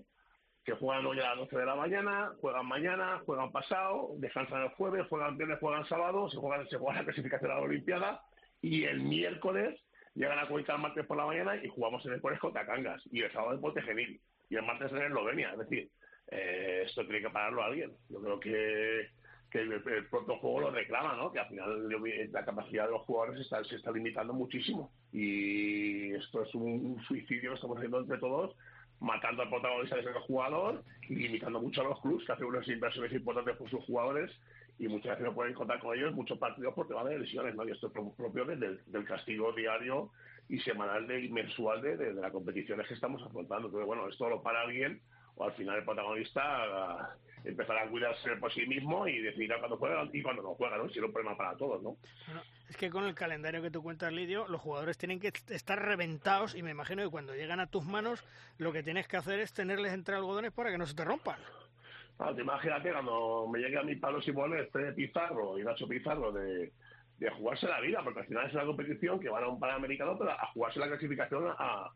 que juegan hoy a las 12 de la mañana, juegan mañana, juegan pasado, descansan el jueves, juegan viernes, juegan sábado, se juegan, se juega la clasificación a la Olimpiada y el miércoles llegan a Cuenca el martes por la mañana y jugamos en el jueves contra Cangas y el sábado en Ponte Genil y el martes en Eslovenia. Es decir, eh, esto tiene que pararlo alguien. Yo creo que, que el, propio juego lo reclama, ¿no? Que al final la capacidad de los jugadores está, se está limitando muchísimo y esto es un suicidio que estamos haciendo entre todos matando al protagonista de el jugador y limitando mucho a los clubes que hacen unas inversiones importantes por sus jugadores y muchas veces no pueden contar con ellos muchos partidos por tema de lesiones, ¿no? Y esto es propio del, del castigo diario y semanal y mensual de, de, las competiciones que estamos afrontando. Entonces, bueno, esto lo para alguien o al final el protagonista empezar a cuidarse por sí mismo y decidir cuando juega y cuando no juega, ¿no? Si es un problema para todos, ¿no? Bueno, es que con el calendario que tú cuentas, Lidio, los jugadores tienen que estar reventados y me imagino que cuando llegan a tus manos lo que tienes que hacer es tenerles entre algodones para que no se te rompan. Ah, imagínate cuando me llegue a mi Pablo Simón, este Pizarro y Nacho Pizarro de, de jugarse la vida, porque al final es una competición que van a un Panamericano, pero a jugarse la clasificación a,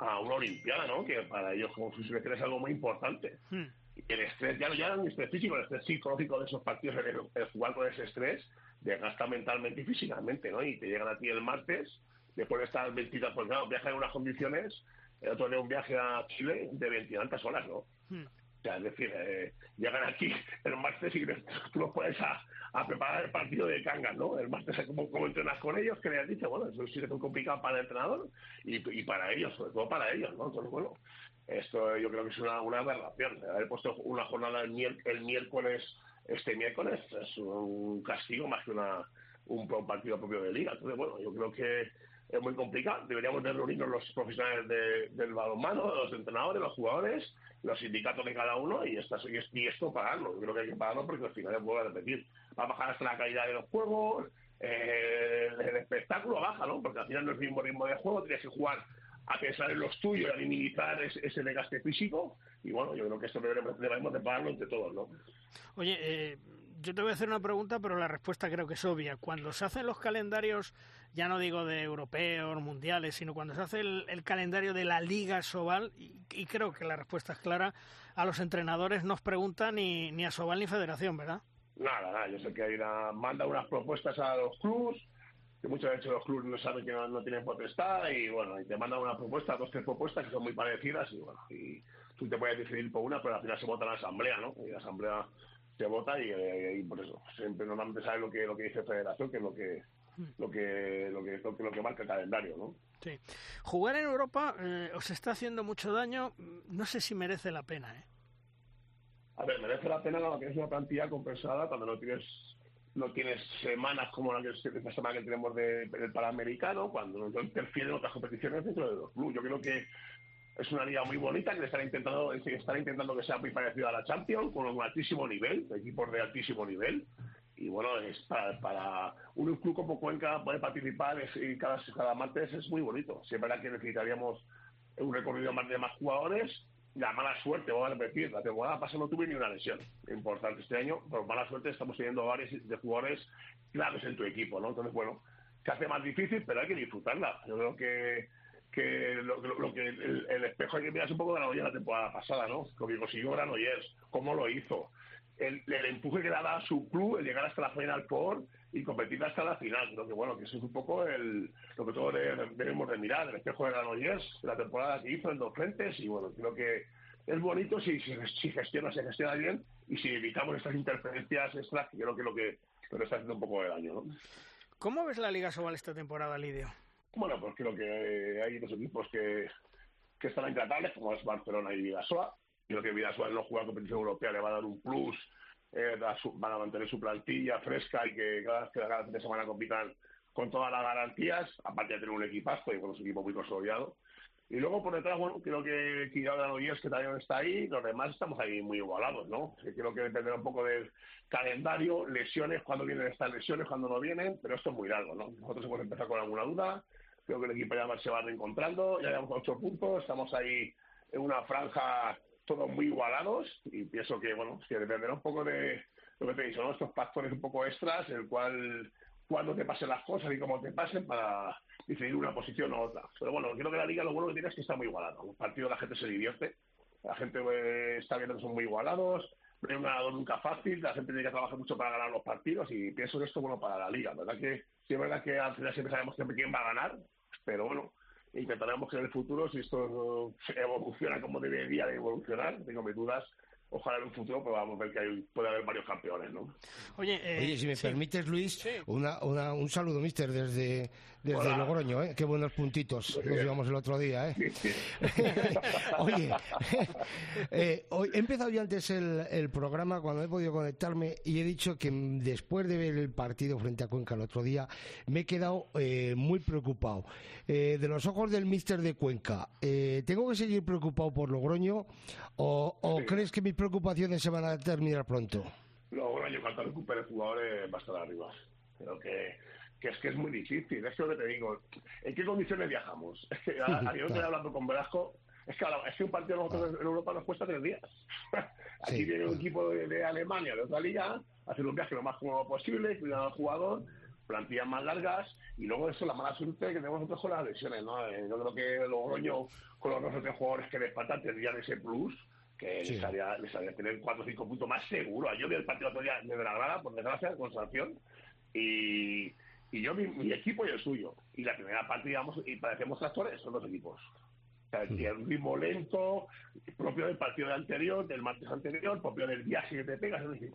a una Olimpiada, ¿no? Que para ellos como su es algo muy importante. Hmm. Y el estrés, ya no ya el estrés físico, el estrés psicológico de esos partidos, el, jugar con ese estrés, desgasta mentalmente y físicamente, ¿no? Y te llegan a ti el martes, después de estar 20, pues claro, viaja en unas condiciones, el otro día un viaje a Chile de 20 tantas horas, ¿no? Hmm. O sea, es decir, eh, llegan aquí el martes y tú los puedes a, a, preparar el partido de Cangas, ¿no? El martes, ¿cómo, cómo entrenas con ellos? Que le has dicho, bueno, eso sí es muy complicado para el entrenador y, y, para ellos, sobre todo para ellos, ¿no? Entonces, bueno, esto yo creo que es una, una aberración. Haber puesto una jornada el, el miércoles, este miércoles, es un castigo más que una, un, un partido propio de liga. Entonces, bueno, yo creo que es muy complicado. Deberíamos de reunirnos los profesionales del balonmano, los entrenadores, los jugadores, los sindicatos de cada uno y, esto, y esto pagarlo. Yo creo que hay que pagarlo porque al final, vuelvo a repetir, va a bajar hasta la calidad de los juegos, eh, el espectáculo baja, ¿no? Porque al final no es el mismo ritmo de juego, tienes que jugar a pensar en los tuyos a minimizar ese, ese desgaste físico. Y bueno, yo creo que esto debemos de pagarlo entre todos, ¿no? Oye, eh, yo te voy a hacer una pregunta, pero la respuesta creo que es obvia. Cuando se hacen los calendarios ya no digo de europeos, mundiales, sino cuando se hace el, calendario de la Liga Sobal, y, creo que la respuesta es clara, a los entrenadores no os preguntan ni, ni a Sobal ni Federación, ¿verdad? Nada, nada, yo sé que hay una, manda unas propuestas a los clubes, que muchas veces los clubes no saben que no, tienen potestad, y bueno, y te mandan una propuesta, dos, tres propuestas que son muy parecidas, y bueno, y tú te puedes decidir por una, pero al final se vota en la asamblea, ¿no? Y la asamblea se vota y, por eso siempre normalmente sabe lo que lo que dice Federación, que es lo que lo que, lo que, lo que, marca el calendario, ¿no? Sí. Jugar en Europa eh, os está haciendo mucho daño. No sé si merece la pena, ¿eh? A ver, merece la pena lo que es una plantilla compensada cuando no tienes no tienes semanas como la que esta semana que tenemos de, del Panamericano, cuando no interfieren otras competiciones dentro de los clubes. Yo creo que es una liga muy bonita que están intentando, están intentando que sea muy parecida a la Champions, con un altísimo nivel, equipos de altísimo nivel y bueno, es para, un club como Cuenca poder participar cada, cada martes es muy bonito. Si es que necesitaríamos un recorrido más de más jugadores, la mala suerte, voy a repetir, la temporada pasada no tuve ni una lesión importante este año, por mala suerte estamos teniendo varios de jugadores claves en tu equipo, ¿no? Entonces, bueno, se hace más difícil, pero hay que disfrutarla. Yo creo que que lo, que el, espejo hay que mirar un poco de la temporada pasada, ¿no? Lo que consiguió Granollers, cómo lo hizo, el, empuje que le daba a su club, el llegar hasta la final por y competir hasta la final. Lo que bueno, que eso es un poco el, lo que todos debemos de mirar, el espejo de Granollers, la temporada que hizo en dos frentes, y bueno, creo que es bonito si, si, gestiona, se gestiona bien, y si evitamos estas interferencias extras, que creo que lo que está haciendo un poco de daño, ¿no? ¿Cómo ves la Liga Sobal esta temporada, Lidio? Bueno, pues creo que hay dos equipos que, que están intratables, como es Barcelona y Vidasoa, Creo que Vidasoa no jugar competición europea le va a dar un plus, eh, van a mantener su plantilla fresca y que cada, cada fin de semana compitan con todas las garantías, aparte de tener un equipazo y con su equipo muy consolidado. Y luego por detrás, bueno, creo que Quirado de que también está ahí, los demás estamos ahí muy igualados, ¿no? Creo que dependerá un poco del calendario, lesiones, cuando vienen estas lesiones, cuando no vienen, pero esto es muy largo, ¿no? Nosotros hemos empezado con alguna duda, creo que el equipo ya se va reencontrando, ya llevamos ocho puntos, estamos ahí en una franja todos muy igualados y pienso que, bueno, que dependerá un poco de lo que te he ¿no? Estos factores un poco extras, el cual, cuando te pasen las cosas y cómo te pasen para decidir una posición u otra. Pero bueno, creo que la liga lo bueno que tiene es que está muy igualado. Los partidos la gente se divierte, la gente eh, está viendo que son muy igualados, no hay un ganador nunca fácil, la gente tiene que trabajar mucho para ganar los partidos y pienso que esto es bueno para la liga. ¿Verdad que sí es verdad que al final siempre sabemos quién va a ganar, pero bueno, intentaremos que en el futuro, si esto evoluciona como debería de evolucionar, tengo mis dudas, ojalá en un futuro podamos ver que hay, puede haber varios campeones, ¿no? Oye, eh, si me permites, Luis, una, una, un saludo, mister, desde, desde Logroño, ¿eh? Qué buenos puntitos nos llevamos el otro día, ¿eh? Oye, eh, hoy, he empezado ya antes el, el, programa cuando he podido conectarme y he dicho que después de ver el partido frente a Cuenca el otro día, me he quedado eh, muy preocupado. Eh, de los ojos del mister de Cuenca, ¿tengo que seguir preocupado por Logroño o, o crees que mi preocupaciones se van a terminar pronto? Logroño, cuando recupere jugadores, va a estar arriba. Creo que, que es que es muy difícil. Es lo que te digo. ¿En qué condiciones viajamos? Que ayer estoy hablando con Velasco. Es que, es que un partido nosotros en Europa nos cuesta tres días. Aquí viene un equipo de, Alemania, de otra liga, hacer un viaje lo más cómodo posible, cuidar al jugador, plantillas más largas y luego eso, la mala suerte que tenemos nosotros con las lesiones. ¿no? Eh, yo creo que Logroño, con los dos o tres jugadores que les faltan, tendrían ese plus que les, haría, les haría tener cuatro o cinco puntos más seguro. Yo vi el partido otro día de grada, por desgracia, con sanción, y, y yo mi, equipo y el suyo. Y la primera parte, digamos, y parecemos tractores, son dos equipos. O sea, el un ritmo lento, propio del partido anterior, del martes anterior, propio del viaje que te pegas. Es decir,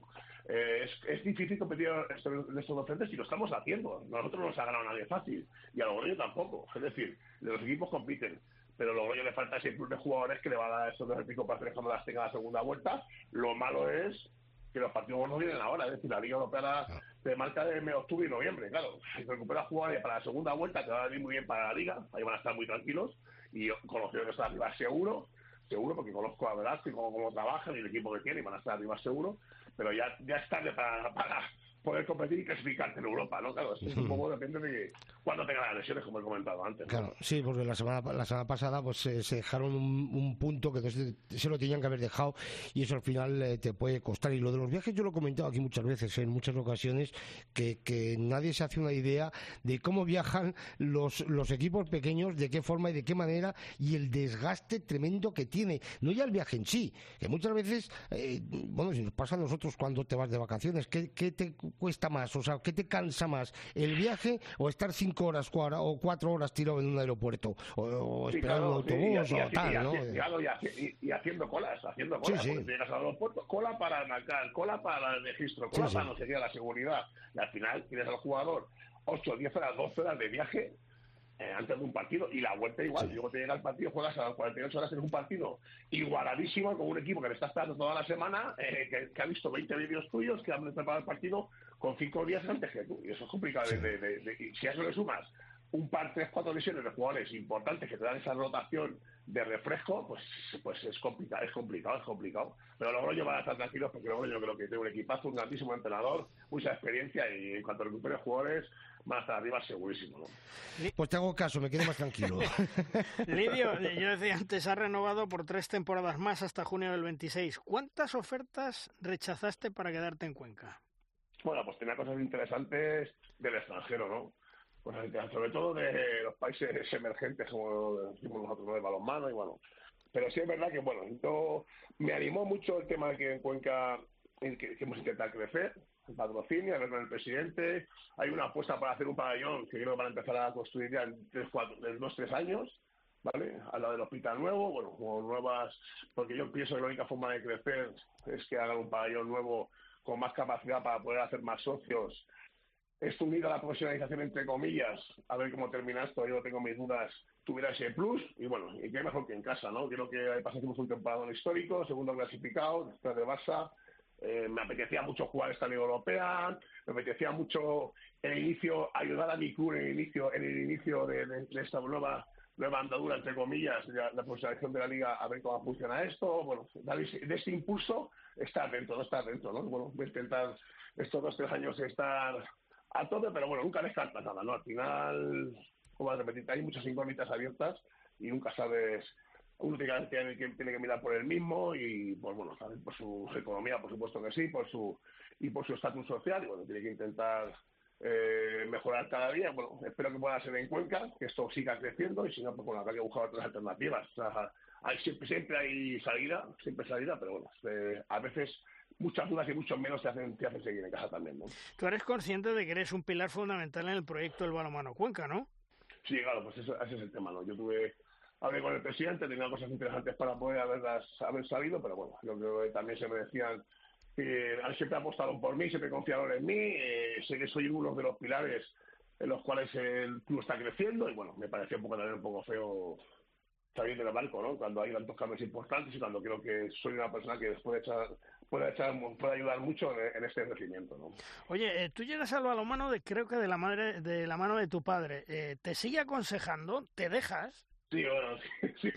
eh, es, difícil competir en estos, dos frentes y lo estamos haciendo. Nosotros no nos ha ganado nadie fácil y a Logroño tampoco. Es decir, los equipos compiten pero luego yo le falta ese club de jugadores que le va a dar esos dos pico para cuando las tenga la segunda vuelta. Lo malo es que los partidos no vienen ahora, es decir, la Liga Europea se marca de octubre y noviembre, claro. Si recupera jugadores para la segunda vuelta, te va a venir muy bien para la Liga, ahí van a estar muy tranquilos y conocido que está arriba seguro, seguro, porque conozco a y cómo, cómo trabajan y el equipo que tiene y van a estar arriba seguro, pero ya, ya es tarde para, para poder competir y clasificarte en Europa, ¿no? Claro, es un poco depende de cuándo tenga las lesiones, como he comentado antes. Claro, sí, porque la semana, la semana pasada pues se dejaron un, punto que se lo tenían que haber dejado y eso al final eh, te puede costar. Y lo de los viajes yo lo he comentado aquí muchas veces, en muchas ocasiones, que, que nadie se hace una idea de cómo viajan los, los equipos pequeños, de qué forma y de qué manera y el desgaste tremendo que tiene. No ya el viaje en sí, que muchas veces, eh, bueno, si nos pasa a nosotros cuando te vas de vacaciones, ¿qué, qué te cuesta más? O sea, ¿qué te cansa más? ¿El viaje o estar cinco horas o cuatro horas tirado en un aeropuerto? O, esperar un autobús o tal, ¿no? Y, haciendo colas, haciendo colas. Sí, llegas al aeropuerto, cola para marcar, cola para el registro, cola para no sé la seguridad. Y al final tienes al jugador 8, 10 horas, 12 horas de viaje eh, antes de un partido y la vuelta igual. Luego te llega el partido, juegas a las 48 horas en un partido igualadísimo con un equipo que le está esperando toda la semana, eh, que, ha visto 20 vídeos tuyos, que han preparado el partido con 5 días antes que tú. Y eso es complicado. De, si a eso le sumas un par, tres, cuatro lesiones de jugadores importantes que te dan esa rotación de refresco, pues pues es complicado, es complicado, es complicado. Pero Logroño van a estar tranquilos porque luego yo creo que tiene un equipazo, un grandísimo entrenador, mucha experiencia y en cuanto recupere jugadores más hasta arriba segurísimo. ¿no? Pues te hago caso, me quedo más tranquilo. Lidio, yo decía antes, ha renovado por tres temporadas más hasta junio del 26. ¿Cuántas ofertas rechazaste para quedarte en Cuenca? Bueno, pues tenía cosas interesantes del extranjero, ¿no? Pues sobre todo de los países emergentes, como decimos nosotros, de balonmano y bueno. Pero sí es verdad que, bueno, yo, me animó mucho el tema de que en Cuenca que, hemos intentado crecer, el patrocinio, hablar con el presidente. Hay una apuesta para hacer un pabellón que creo que van a empezar a construir ya en tres, cuatro, en dos, tres años, ¿vale? Al lado del hospital nuevo, bueno, nuevas, porque yo pienso que la única forma de crecer es que hagan un pabellón nuevo con más capacidad para poder hacer más socios. Esto unido a la profesionalización, entre comillas, a ver cómo termina esto, yo tengo mis dudas, tuviera ese plus, y bueno, y qué mejor que en casa, ¿no? Creo que pasamos un temporada histórico, segundo clasificado, después de Barça, eh, me apetecía mucho jugar esta Liga Europea, me apetecía mucho el inicio ayudar a mi club en el inicio, en el inicio de, esta nueva nueva andadura, entre comillas, la, profesionalización de la liga, a ver cómo funciona esto, bueno, de ese impulso, estar dentro, no estar dentro, ¿no? Bueno, voy intentar estos dos, tres años estar a tope, pero bueno, nunca descartas nada, ¿no? Al final, como a repetir, hay muchas incógnitas abiertas y nunca sabes uno tiene que, tiene que mirar por él mismo y pues bueno por su economía por supuesto que sí por su y por su estatus social y bueno tiene que intentar eh, mejorar cada día bueno espero que pueda ser en Cuenca que esto siga creciendo y si no pues bueno hay que buscar otras alternativas o sea, hay siempre siempre hay salida siempre salida pero bueno eh, a veces muchas dudas y muchos menos te hacen, te hacen seguir en casa también ¿no? tú eres consciente de que eres un pilar fundamental en el proyecto del balonmano Cuenca ¿no? sí claro pues eso, ese es el tema no yo tuve hablé con el presidente, tenía cosas interesantes para poder haberlas haber salido, pero bueno, yo creo que también se me que siempre apostaron por mí, siempre confiaron en mí, eh, sé que soy uno de los pilares en los cuales el club está creciendo y bueno, me pareció un poco también un poco feo salir del barco, ¿no? Cuando hay tantos cambios importantes y cuando creo que soy una persona que puede echar puede, echar, puede ayudar mucho en, este crecimiento, ¿no? Oye, eh, tú llegas a balonmano de creo que de la madre de la mano de tu padre, eh, ¿te sigue aconsejando? ¿Te dejas? Sí, bueno, sí, sí.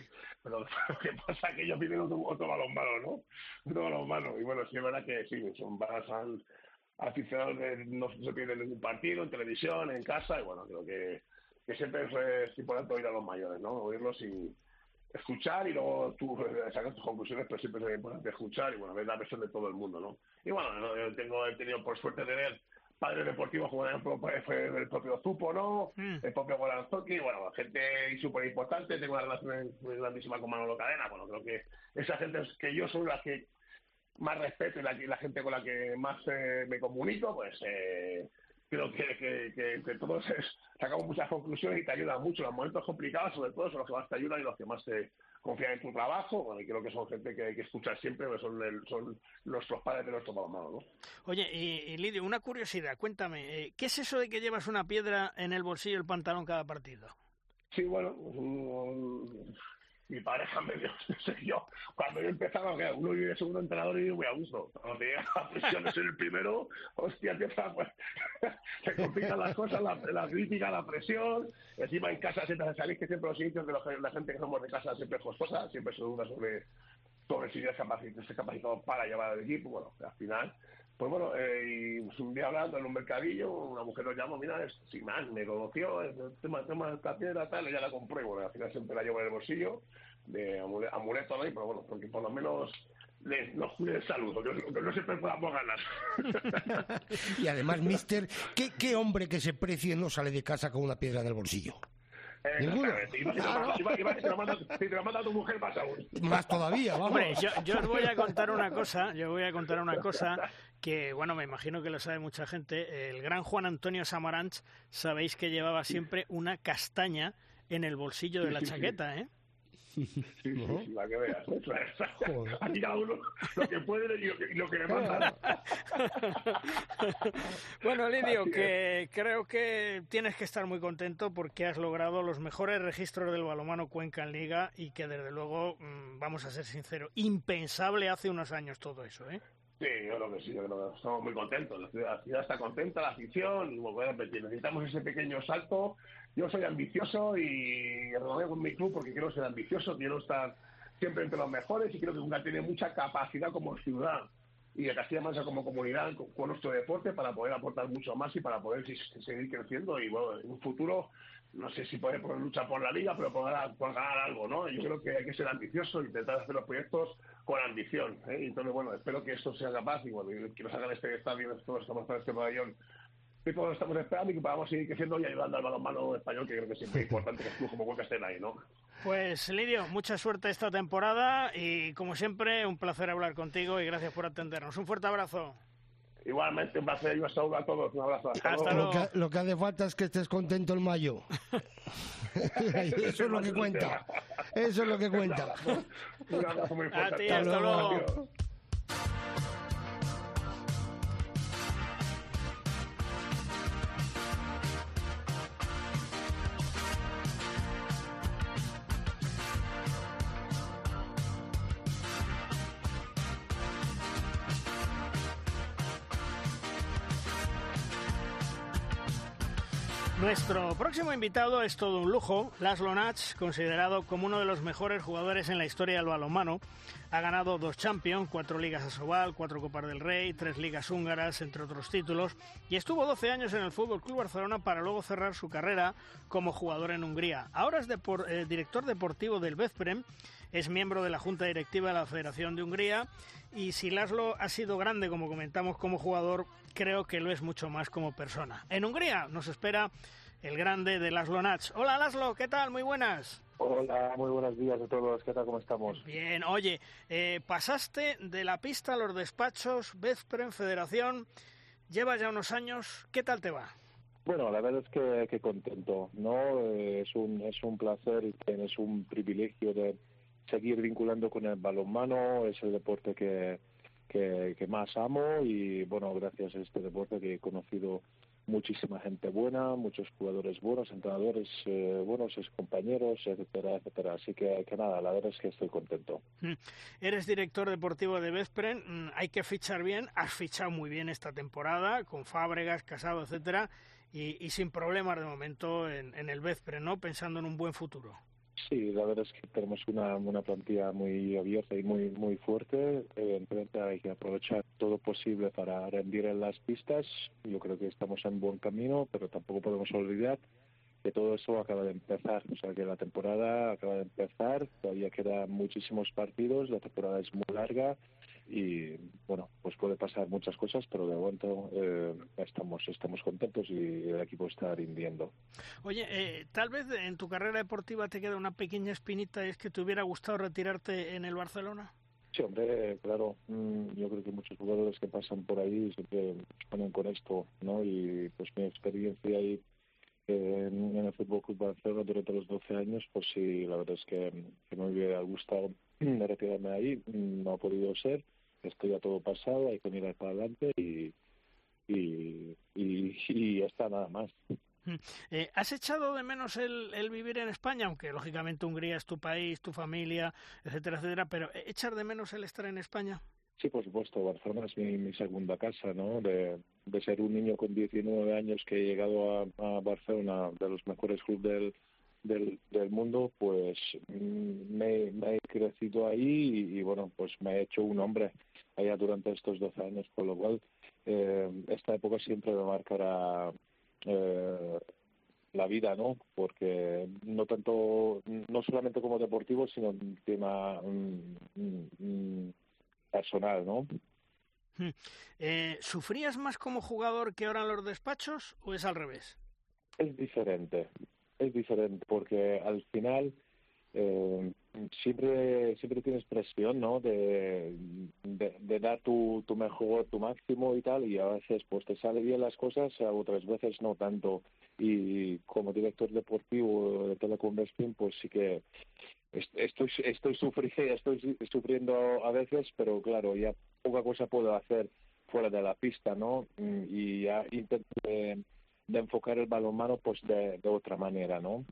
Pero lo que pasa es que ellos piden otro, otro balonmano, ¿no? Otro balonmano. Y bueno, sí es verdad que sí, son van aficionados de, no se pierden ningún partido en televisión, en casa, y bueno, creo que, que siempre es, importante oír a los mayores, ¿no? Oírlos y escuchar y luego tú sacas tus conclusiones, pero siempre es importante escuchar y bueno, ver la versión de todo el mundo, ¿no? Y bueno, yo tengo, he tenido por suerte tener padres deportivos como pues, fue el propio Zupo, ¿no? Mm. El propio Goranzoki, bueno, gente súper importante, tengo una relación muy grandísima con Manolo Cadena, bueno, creo que esa gente es que yo soy la que más respeto y la, gente con la que más eh, me comunico, pues eh, creo que, que, que, todos sacamos muchas conclusiones y te ayudan mucho. Los momentos complicados, sobre todo, son los que más te ayudan y los que más te confían en tu trabajo. Bueno, y creo que son gente que hay que escuchar siempre, porque son, son nuestros padres de nuestro balonmano, ¿no? Oye, y, Lidio, una curiosidad, cuéntame, eh, ¿qué es eso de que llevas una piedra en el bolsillo del pantalón cada partido? Sí, bueno, mi pareja me dio, yo, cuando yo empezaba, que uno vive segundo entrenador y yo muy a gusto. Cuando te presión de ser el primero, hostia, empieza, pues, se complican las cosas, la, crítica, la presión. Encima en casa siempre salís que siempre los inicios de la gente que somos de casa siempre es siempre se duda sobre, sobre si eres capacitado para llevar al equipo. Bueno, al final pues bueno, eh, y un día hablando en un mercadillo, una mujer nos llamó, mira, es, sin más, me conoció, el tema, tema de esta piedra, tal, ya la compré, bueno, al final siempre la llevo en el bolsillo, de amuleto, ¿no? pero bueno, porque por lo menos les, no el saludo, que, que no siempre podamos ganar. y además, mister, ¿qué, ¿qué hombre que se precie no sale de casa con una piedra en el bolsillo? Ninguno. Si te lo manda tu mujer, pasa Más todavía, vamos. Hombre, yo, yo, os voy a contar una cosa, yo voy a contar una cosa que, bueno, me imagino que lo sabe mucha gente. El gran Juan Antonio Samaranch, sabéis que llevaba siempre una castaña en el bolsillo de la chaqueta, ¿eh? Sí, sí, la que veas. Aquí cada uno lo que puede y lo que, lo que le manda. bueno, Lidio, que creo que tienes que estar muy contento porque has logrado los mejores registros del balomano Cuenca en Liga y que desde luego, mm, vamos a ser sinceros, impensable hace unos años todo eso, ¿eh? Sí, yo creo que sí, yo creo que estamos muy contentos. La ciudad, está contenta, la afición, bueno, necesitamos ese pequeño salto. Yo soy ambicioso y rodeo con mi club porque quiero ser ambicioso, quiero estar siempre entre los mejores y creo que Junca tiene mucha capacidad como ciudad y de Castilla Mancha como comunidad con, nuestro deporte para poder aportar mucho más y para poder seguir creciendo y bueno, en un futuro no sé si puede luchar por la liga, pero por ganar, ganar algo, ¿no? Yo creo que hay que ser ambicioso, intentar hacer los proyectos con ambición. ¿eh? Entonces, bueno, espero que esto sea capaz y bueno, que nos hagan este estadio, todos estamos en este pabellón que todos estamos esperando y que podamos seguir creciendo y ayudando al balonmano español, que creo que siempre es importante que el como Cuenca estén ahí, ¿no? Pues Lidio, mucha suerte esta temporada y como siempre, un placer hablar contigo y gracias por atendernos. Un fuerte abrazo. Igualmente, un placer y un saludo a todos. Un abrazo. Hasta Lo, que, lo, que, hace falta es que estés contento en mayo. Eso es lo que cuenta. Eso es lo que cuenta. Un abrazo muy fuerte. A ti, hasta luego. Próximo invitado es todo un lujo, Laszlo Natch, considerado como uno de los mejores jugadores en la historia del balonmano. Ha ganado dos Champions, cuatro ligas a Sobal, cuatro Copas del Rey, tres ligas húngaras, entre otros títulos, y estuvo 12 años en el Fútbol Club Barcelona para luego cerrar su carrera como jugador en Hungría. Ahora es eh, director deportivo del Bezprem, es miembro de la Junta Directiva de la Federación de Hungría y si Laszlo ha sido grande, como comentamos, como jugador, creo que lo es mucho más como persona. En Hungría nos espera el grande de Laszlo Nats. Hola Laszlo, ¿qué tal? Muy buenas. Hola, muy buenos días a todos. ¿Qué tal? ¿Cómo estamos? Bien, oye, eh, pasaste de la pista a los despachos, en Federación, llevas ya unos años, ¿qué tal te va? Bueno, la verdad es que, que contento, ¿no? Eh, es, un, es un placer y es un privilegio de seguir vinculando con el balonmano, es el deporte que, que, más amo y bueno, gracias a este deporte que he conocido muchísima gente buena, muchos jugadores buenos, entrenadores eh, buenos, compañeros, etcétera, etcétera. Así que, que, nada, la verdad es que estoy contento. Mm. Eres director deportivo de Vespren, mm, hay que fichar bien, has fichado muy bien esta temporada, con Fábregas, Casado, etcétera, y, sin problemas de momento en, en el Vespren, ¿no? Pensando en un buen futuro. Sí, la verdad es que tenemos una, una plantilla muy abierta y muy muy fuerte. Evidentemente hay que aprovechar todo posible para rendir en las pistas. Yo creo que estamos en buen camino, pero tampoco podemos olvidar que todo eso acaba de empezar. O sea, que la temporada acaba de empezar, todavía quedan muchísimos partidos, la temporada es muy larga y bueno, pues puede pasar muchas cosas, pero de momento eh, estamos estamos contentos y el equipo está rindiendo. Oye, eh, tal vez en tu carrera deportiva te queda una pequeña espinita, ¿es que te hubiera gustado retirarte en el Barcelona? Sí, hombre, claro, mm, yo creo que muchos jugadores que pasan por ahí siempre ponen con esto, ¿no? Y pues mi experiencia ahí en, el Fútbol Club Barcelona durante los 12 años, pues sí, la verdad es que, que me hubiera gustado retirarme ahí, no ha podido ser esto ya todo pasado, hay que mirar para adelante y, y, y, ya está nada más. Mm. Eh, ¿Has echado de menos el, el, vivir en España? Aunque lógicamente Hungría es tu país, tu familia, etcétera, etcétera, pero ¿echar de menos el estar en España? Sí, por supuesto. Barcelona es mi, mi segunda casa, ¿no? De, de, ser un niño con 19 años que he llegado a, a Barcelona, de los mejores clubes del, del, del mundo, pues mm, me, me, he crecido ahí y, bueno, pues me he hecho un hombre allá durante estos 12 años, por lo cual eh, esta época siempre me marcará eh, la vida, ¿no? Porque no tanto, no solamente como deportivo, sino un tema mm, personal, ¿no? Hmm. Eh, ¿Sufrías más como jugador que ahora en los despachos o es al revés? Es diferente es diferente porque al final eh, siempre siempre tienes presión no de, de, dar tu, tu mejor tu máximo y tal y a veces pues te sale bien las cosas otras veces no tanto. Y como director deportivo de Telecom pues sí que estoy estoy sufriendo estoy sufriendo a veces pero claro ya poca cosa puedo hacer fuera de la pista no y ya intento de enfocar el balonmano pues de, otra manera, ¿no?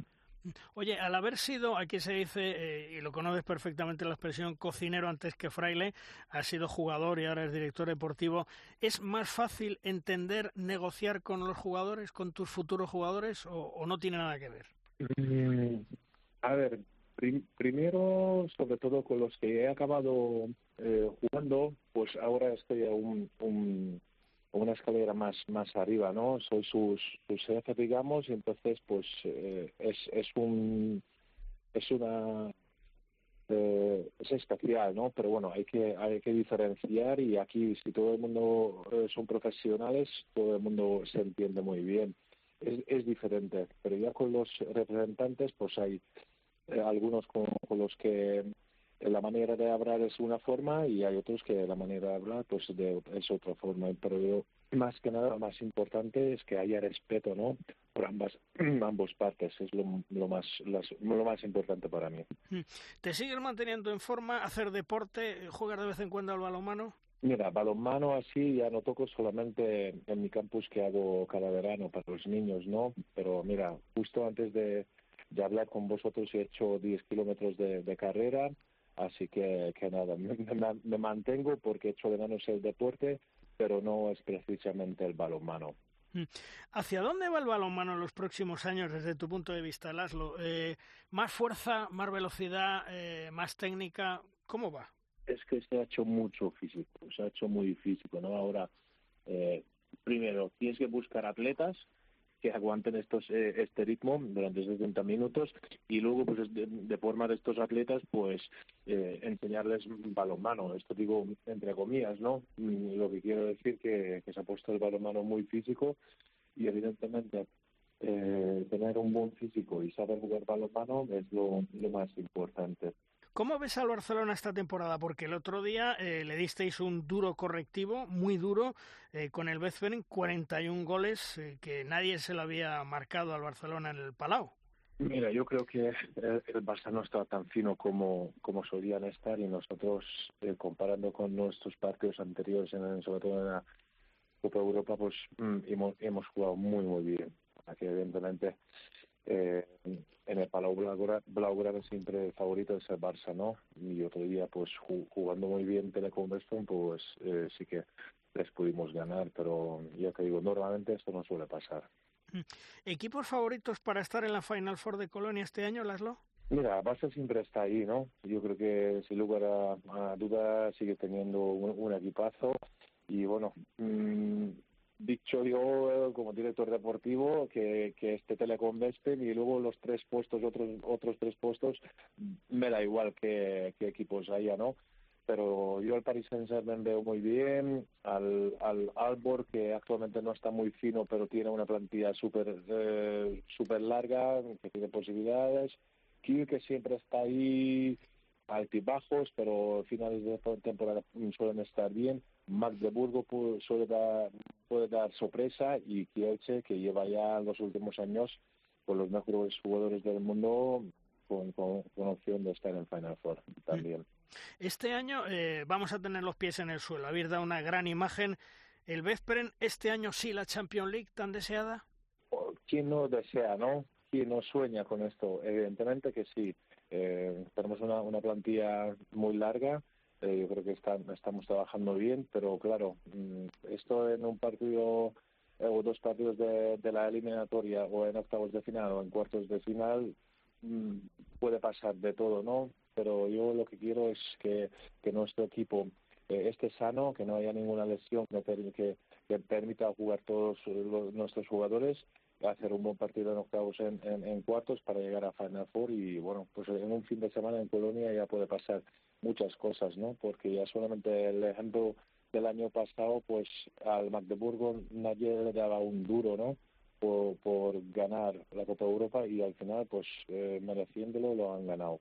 Oye, al haber sido, aquí se dice, eh, y lo conoces perfectamente la expresión cocinero antes que fraile, has sido jugador y ahora es director deportivo, ¿es más fácil entender, negociar con los jugadores, con tus futuros jugadores, o, no tiene nada que ver? Mm, a ver, primero, sobre todo con los que he acabado eh, jugando, pues ahora estoy a un, un una escalera más más arriba, ¿no? Soy sus, sus jefe, digamos, y entonces pues eh, es, es un es una eh, es especial, ¿no? Pero bueno, hay que hay que diferenciar y aquí si todo el mundo eh, son profesionales, todo el mundo se entiende muy bien. Es, es diferente, pero ya con los representantes pues hay algunos con, con los que la manera de hablar es una forma y hay otros que la manera de hablar pues de, es otra forma. Pero yo más que nada lo más importante es que haya respeto no por ambas ambos partes. Es lo, lo más lo más importante para mí. Hmm. te sigues manteniendo en forma hacer deporte jugar de vez en cuando al balonmano Mira, balonmano así ya no toco solamente en mi campus que hago cada verano para los niños, ¿no? Pero mira, justo antes de, de hablar con vosotros he hecho 10 kilómetros de, de carrera, Así que, que nada, me, mantengo porque echo de menos el deporte, pero no es precisamente el balonmano. Mm. ¿Hacia dónde va el balonmano en los próximos años desde tu punto de vista, Laszlo? Eh, ¿Más fuerza, más velocidad, eh, más técnica? ¿Cómo va? Es que se ha hecho mucho físico, se ha hecho muy físico, ¿no? Ahora, eh, primero, tienes que buscar atletas que aguanten estos eh, este ritmo durante 70 minutos y luego pues de, formar estos atletas pues eh, enseñarles balonmano. Esto digo entre comillas no mm, lo que quiero decir que, que se ha puesto el balonmano muy físico y evidentemente eh, tener un buen físico y saber jugar balonmano es lo, lo más importante ¿Cómo ves al Barcelona esta temporada? Porque el otro día eh, le disteis un duro correctivo, muy duro, eh, con el Bezferen, 41 goles eh, que nadie se lo había marcado al Barcelona en el Palau. Mira, yo creo que el Barça no está tan fino como, como solían estar y nosotros, comparando con nuestros partidos anteriores, en, sobre todo en la Copa Europa, pues mm, hemos, hemos jugado muy, muy bien. Aquí, evidentemente, en el Palau Blaugrana siempre el favorito es el Barça, ¿no? Y otro día, pues jugando muy bien Telecom pues eh, sí que les pudimos ganar, pero ya te digo, normalmente esto no suele pasar. Mm. ¿Equipos favoritos para estar en la Final Four de Colonia este año, Laszlo? Mira, base siempre está ahí, ¿no? Yo creo que sin lugar a, duda sigue teniendo un, equipazo y bueno, mmm, dicho yo como director deportivo que, que este Telecom y luego los tres puestos, otros otros tres puestos, me da igual qué, equipos haya, ¿no? Pero yo al Paris Saint-Germain veo muy bien, al, al Albor que actualmente no está muy fino pero tiene una plantilla súper eh, super larga, que tiene posibilidades, Kiel que siempre está ahí altibajos, pero finales de temporada suelen estar bien. Magdeburgo puede dar, puede dar sorpresa y Kielce, que lleva ya los últimos años con los mejores jugadores del mundo, con, con, opción de estar en Final Four también. Este año eh, vamos a tener los pies en el suelo. Habéis dado una gran imagen. ¿El Vespren este año sí la Champions League tan deseada? ¿Quién no desea, no? ¿Quién no sueña con esto? Evidentemente que sí. Eh, tenemos una, una plantilla muy larga, eh, yo creo que estamos trabajando bien, pero claro, mm, esto en un partido eh, o dos partidos de, la eliminatoria o en octavos de final o en cuartos de final mm, puede pasar de todo, ¿no? Pero yo lo que quiero es que, nuestro equipo esté sano, que no haya ninguna lesión que, que, que permita jugar todos nuestros jugadores hacer un buen partido en octavos en, cuartos para llegar a Final Four y bueno, pues en un fin de semana en Colonia ya puede pasar muchas cosas, ¿no? Porque ya solamente el ejemplo del año pasado, pues al Magdeburgo nadie le daba un duro, ¿no? Por, por ganar la Copa Europa y al final, pues eh, mereciéndolo, lo han ganado.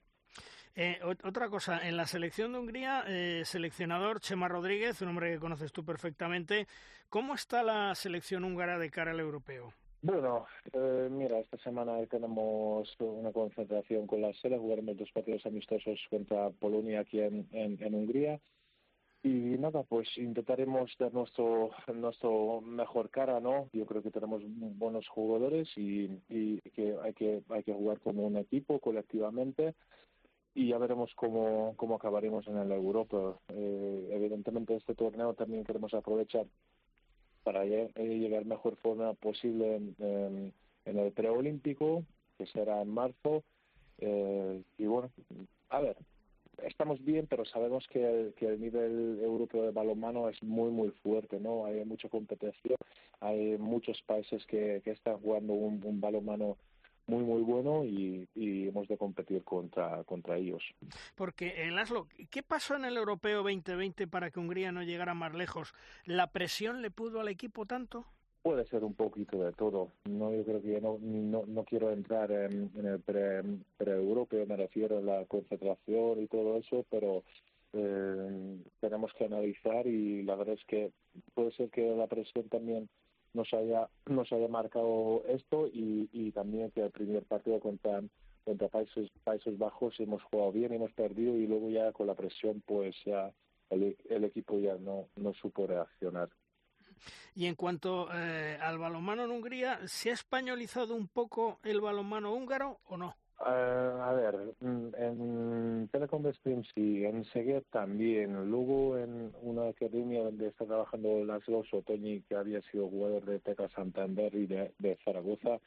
Eh, otra cosa, en la selección de Hungría, eh, seleccionador Chema Rodríguez, un hombre que conoces tú perfectamente, ¿cómo está la selección húngara de cara al europeo? Bueno, eh, mira, esta semana tenemos una concentración con la SELA, jugaremos dos partidos amistosos contra Polonia aquí en, Hungría. Y nada, pues intentaremos dar nuestro, mejor cara, ¿no? Yo creo que tenemos buenos jugadores y, y que hay que hay que jugar como un equipo, colectivamente y ya veremos cómo, cómo acabaremos en el Europa. Eh, evidentemente este torneo también queremos aprovechar para llegar mejor forma posible en, el preolímpico, que será en marzo. Eh, y bueno, a ver, estamos bien, pero sabemos que el, que el nivel europeo de balonmano es muy, muy fuerte, ¿no? Hay mucha competencia, hay muchos países que, están jugando un balonmano muy muy bueno y, hemos de competir contra, contra ellos. Porque, en Laszlo, ¿qué pasó en el Europeo 2020 para que Hungría no llegara más lejos? ¿La presión le pudo al equipo tanto? Puede ser un poquito de todo. No, yo creo que no, no, no quiero entrar en, el pre-europeo, me refiero a la concentración y todo eso, pero eh, tenemos que analizar y la verdad es que puede ser que la presión también nos haya, nos haya marcado esto y, y también que el primer partido contra, contra Países, Países Bajos hemos jugado bien, hemos perdido y luego ya con la presión pues ya el, el equipo ya no, no supo reaccionar. Y en cuanto eh, al balonmano en Hungría, ¿se ha españolizado un poco el balonmano húngaro o no? Uh, a ver, mm, en Telecom Stream sí, en Segued también. Luego en una academia donde está trabajando Laszlo Sotoñi, que había sido jugador de Teca Santander y de, de Zaragoza,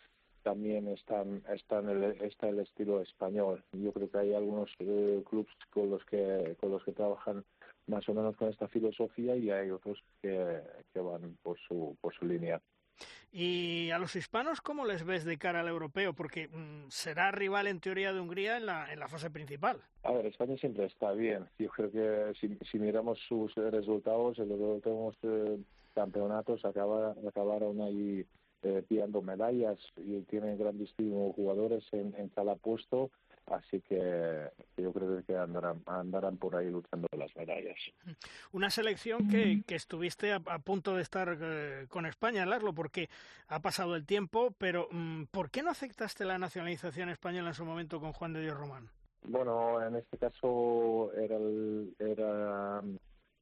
también están, están el, está el estilo español. Yo creo que hay algunos eh, clubes con los que con los que trabajan más o menos con esta filosofía y hay otros que, que van por su por su línea. ¿Y a los hispanos cómo les ves de cara al europeo? Porque mm, será rival en teoría de Hungría en la, en la fase principal. A ver, España siempre está bien. Yo creo que si, si miramos sus resultados, en los últimos eh, campeonatos acaba, acabaron ahí eh, pillando medallas y tienen grandísimos jugadores en cada puesto así que yo creo que andarán, andarán por ahí luchando las medallas. Una selección que, que estuviste a, punto de estar eh, con España, Larlo, porque ha pasado el tiempo, pero mm, ¿por qué no aceptaste la nacionalización española en su momento con Juan de Dios Román? Bueno, en este caso era, era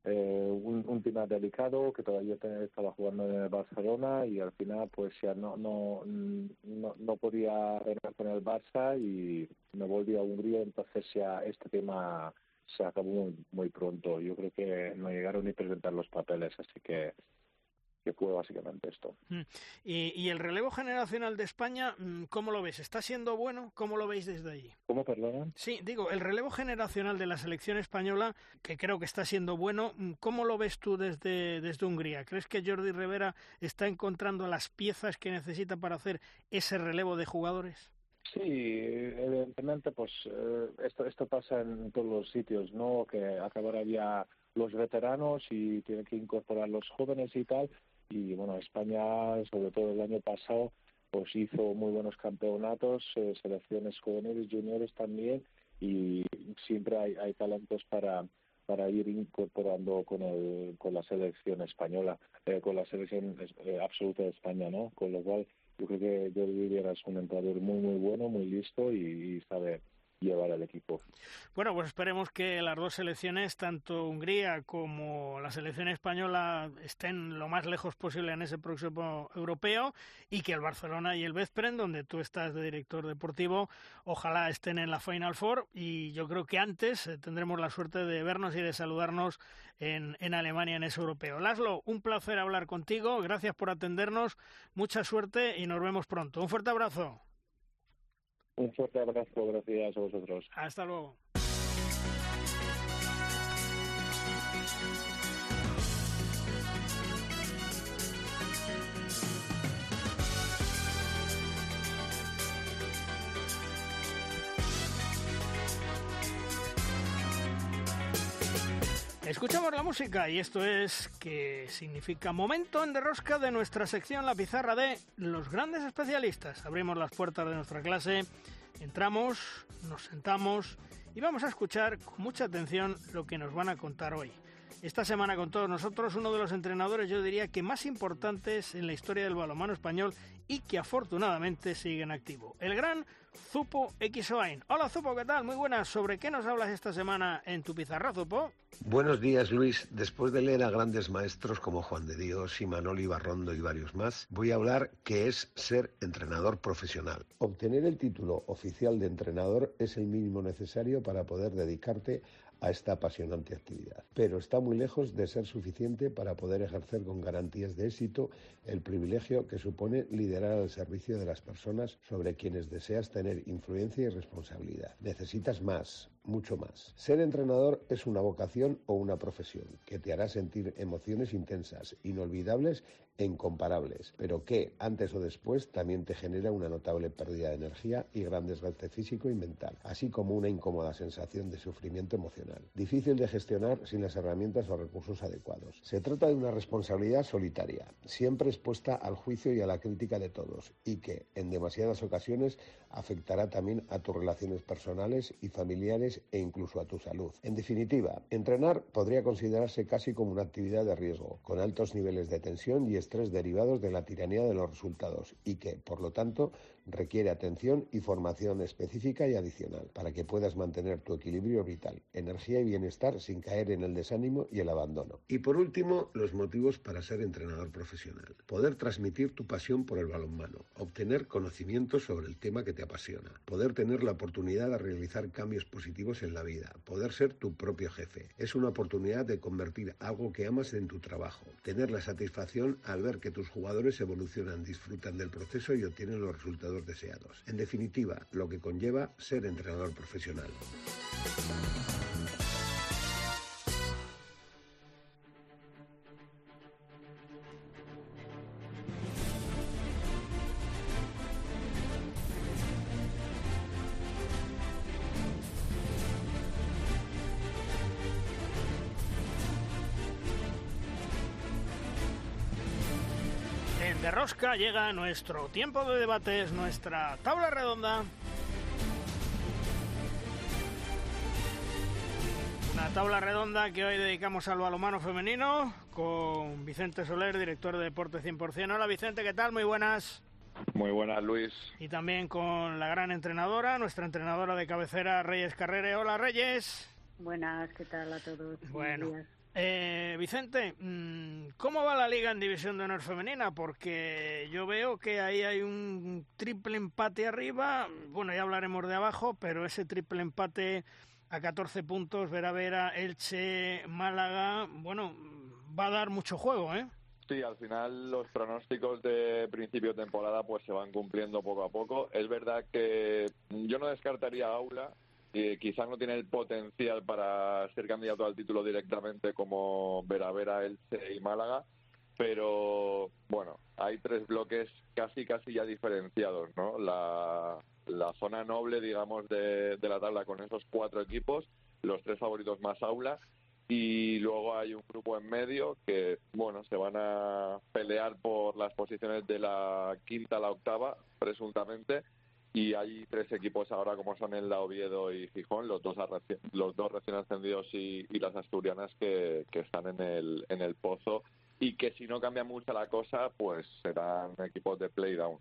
eh, un, tema delicado que todavía estaba jugando en Barcelona y al final pues ya no no no, no podía reinar con el Barça y me volví a Hungría. Entonces ya este tema se acabó muy, muy pronto. Yo creo que no llegaron ni presentar los papeles así que que fue básicamente esto. Mm. ¿Y, ¿Y, el relevo generacional de España, mm, cómo lo ves? ¿Está siendo bueno? ¿Cómo lo veis desde allí? ¿Cómo, perdón? Sí, digo, el relevo generacional de la selección española, que creo que está siendo bueno, mm, ¿cómo lo ves tú desde, desde Hungría? ¿Crees que Jordi Rivera está encontrando las piezas que necesita para hacer ese relevo de jugadores? Sí, evidentemente, pues eh, esto, esto pasa en todos los sitios, ¿no? Que acabará ya los veteranos y tiene que incorporar los jóvenes y tal, y bueno, España, sobre todo el año pasado, pues hizo muy buenos campeonatos, eh, selecciones jóvenes, juniores también, y siempre hay, hay talentos para para ir incorporando con el, con la selección española, eh, con la selección eh, absoluta de España, ¿no? Con lo cual yo creo que Jordi Rivera es un entrenador muy muy bueno, muy listo y sabe llevar al equipo. Bueno, pues esperemos que las dos selecciones, tanto Hungría como la selección española, estén lo más lejos posible en ese próximo europeo y que el Barcelona y el Veszprem, donde tú estás de director deportivo, ojalá estén en la Final Four y yo creo que antes eh, tendremos la suerte de vernos y de saludarnos en, en Alemania en ese europeo. Laszlo, un placer hablar contigo, gracias por atendernos, mucha suerte y nos vemos pronto. Un fuerte abrazo. Un fuerte abrazo, gracias a vosotros. Hasta luego. Escuchamos la música y esto es que significa momento en derrosca de nuestra sección La Pizarra de los grandes especialistas. Abrimos las puertas de nuestra clase, entramos, nos sentamos y vamos a escuchar con mucha atención lo que nos van a contar hoy. Esta semana con todos nosotros uno de los entrenadores yo diría que más importantes en la historia del balonmano español y que afortunadamente sigue en activo. El gran Zupo Xoain. Hola Zupo, ¿qué tal? Muy buenas. ¿Sobre qué nos hablas esta semana en tu pizarra, Zupo? Buenos días, Luis. Después de leer a grandes maestros como Juan de Dios y Manoli Barrondo y varios más, voy a hablar qué es ser entrenador profesional. Obtener el título oficial de entrenador es el mínimo necesario para poder dedicarte a esta apasionante actividad. Pero está muy lejos de ser suficiente para poder ejercer con garantías de éxito el privilegio que supone liderar al servicio de las personas sobre quienes deseas tener influencia y responsabilidad. Necesitas más, mucho más. Ser entrenador es una vocación o una profesión que te hará sentir emociones intensas, inolvidables e incomparables, pero que antes o después también te genera una notable pérdida de energía y gran desgaste físico y mental, así como una incómoda sensación de sufrimiento emocional, difícil de gestionar sin las herramientas o recursos adecuados. Se trata de una responsabilidad solitaria, siempre expuesta al juicio y a la crítica de todos, y que, en demasiadas ocasiones, afectará también a tus relaciones personales y familiares e incluso a tu salud. En definitiva, entrenar podría considerarse casi como una actividad de riesgo, con altos niveles de tensión y estrés derivados de la tiranía de los resultados y que, por lo tanto, requiere atención y formación específica y adicional para que puedas mantener tu equilibrio vital, energía y bienestar sin caer en el desánimo y el abandono. Y por último, los motivos para ser entrenador profesional. Poder transmitir tu pasión por el balonmano, obtener conocimientos sobre el tema que te apasiona, poder tener la oportunidad de realizar cambios positivos en la vida, poder ser tu propio jefe. Es una oportunidad de convertir algo que amas en tu trabajo, tener la satisfacción al ver que tus jugadores evolucionan, disfrutan del proceso y obtienen los resultados deseados. En definitiva, lo que conlleva ser entrenador profesional. Llega nuestro tiempo de debates, nuestra tabla redonda. Una tabla redonda que hoy dedicamos al balomano femenino con Vicente Soler, director de Deporte 100%. Hola Vicente, ¿qué tal? Muy buenas. Muy buenas, Luis. Y también con la gran entrenadora, nuestra entrenadora de cabecera, Reyes Carrere. Hola Reyes. Buenas, ¿qué tal a todos? Bueno. Eh, Vicente, mm, ¿cómo va la liga en División de Honor Femenina? Porque yo veo que ahí hay un triple empate arriba, bueno, ya hablaremos de abajo, pero ese triple empate a 14 puntos, Vera Vera, Elche, Málaga, bueno, va a dar mucho juego, ¿eh? Sí, al final los pronósticos de principio de temporada pues se van cumpliendo poco a poco. Es verdad que yo no descartaría Aula, quizás no tiene el potencial para ser candidato al título directamente como Vera Vera, Elche y Málaga, pero bueno, hay tres bloques casi casi ya diferenciados, ¿no? La, la zona noble, digamos, de, de la tabla con esos cuatro equipos, los tres favoritos más Aula y luego hay un grupo en medio que, bueno, se van a pelear por las posiciones de la quinta a la octava, presuntamente, y hay tres equipos ahora como son el Oviedo y Gijón, los dos, los dos recién ascendidos y, las asturianas que, que, están en el, en el pozo y que si no cambia mucho la cosa, pues serán equipos de playdown.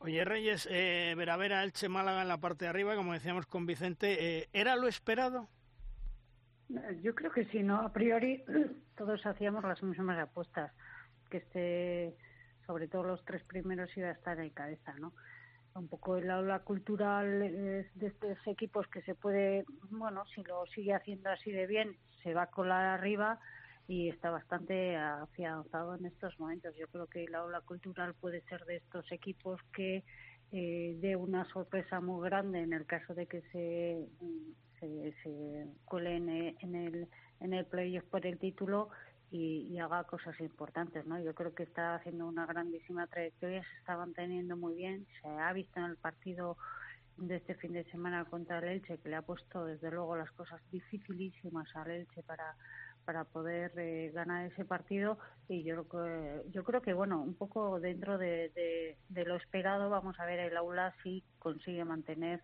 Oye, Reyes, eh, Vera Elche Málaga en la parte de arriba, como decíamos con Vicente, eh, ¿era lo esperado? Yo creo que sí, ¿no? A priori todos hacíamos las mismas apuestas, que este, sobre todo los tres primeros iba a estar en cabeza, ¿no? Un poco el aula cultural de estos equipos que se puede, bueno, si lo sigue haciendo así de bien, se va a colar arriba y está bastante afianzado en estos momentos. Yo creo que el aula cultural puede ser de estos equipos que eh, dé una sorpresa muy grande en el caso de que se se, se cuele en, el, en el playoff por el título y, haga cosas importantes, ¿no? Yo creo que está haciendo una grandísima trayectoria, se está manteniendo muy bien, se ha visto en el partido de este fin de semana contra el Elche que le ha puesto desde luego las cosas dificilísimas al Elche para para poder eh, ganar ese partido y yo yo creo que bueno un poco dentro de, de, de, lo esperado vamos a ver el aula si consigue mantener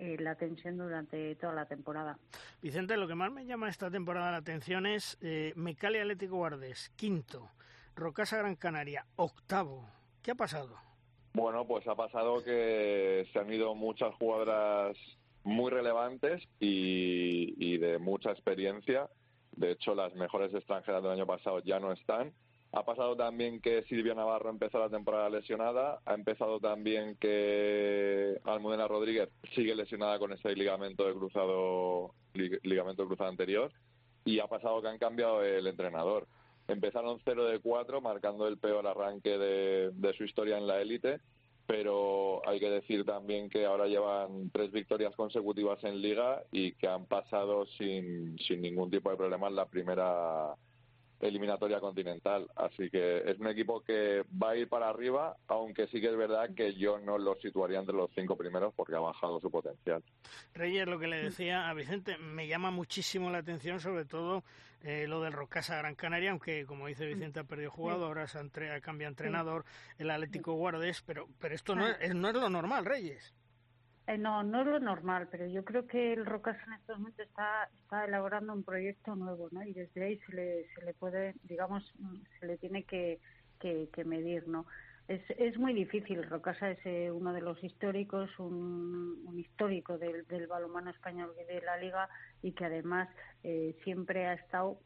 eh, la tensión durante toda la temporada. Vicente, lo que más me llama esta temporada la atención es eh, Mecali Atlético Guardes, quinto, Rocasa Gran Canaria, octavo. ¿Qué ha pasado? Bueno, pues ha pasado que se han ido muchas jugadoras muy relevantes y, y de mucha experiencia. De hecho, las mejores extranjeras del año pasado ya no están ha pasado también que Silvia Navarro empezó la temporada lesionada, ha empezado también que Almudena Rodríguez sigue lesionada con ese ligamento de cruzado, ligamento cruzado anterior, y ha pasado que han cambiado el entrenador. Empezaron 0 de 4, marcando el peor arranque de, de su historia en la élite, pero hay que decir también que ahora llevan tres victorias consecutivas en liga y que han pasado sin, sin ningún tipo de problema en la primera eliminatoria continental. Así que es un equipo que va a ir para arriba, aunque sí que es verdad que yo no lo situaría entre los cinco primeros porque ha bajado su potencial. Reyes, lo que le decía a Vicente, me llama muchísimo la atención, sobre todo eh, lo del Rocasa Gran Canaria, aunque como dice Vicente ha perdido jugador, ahora se ha cambia entrenador, el Atlético Guardes, pero, pero esto no es, no es lo normal, Reyes. Eh, no, no es lo normal, pero yo creo que el Rocas en estos momentos está, está elaborando un proyecto nuevo, ¿no? Y desde ahí se le, se le puede, digamos, se le tiene que, que, medir, ¿no? Es, es muy difícil. Rocasa es eh, uno de los históricos, un, un histórico del, del balonmano español de la liga y que además eh, siempre ha estado,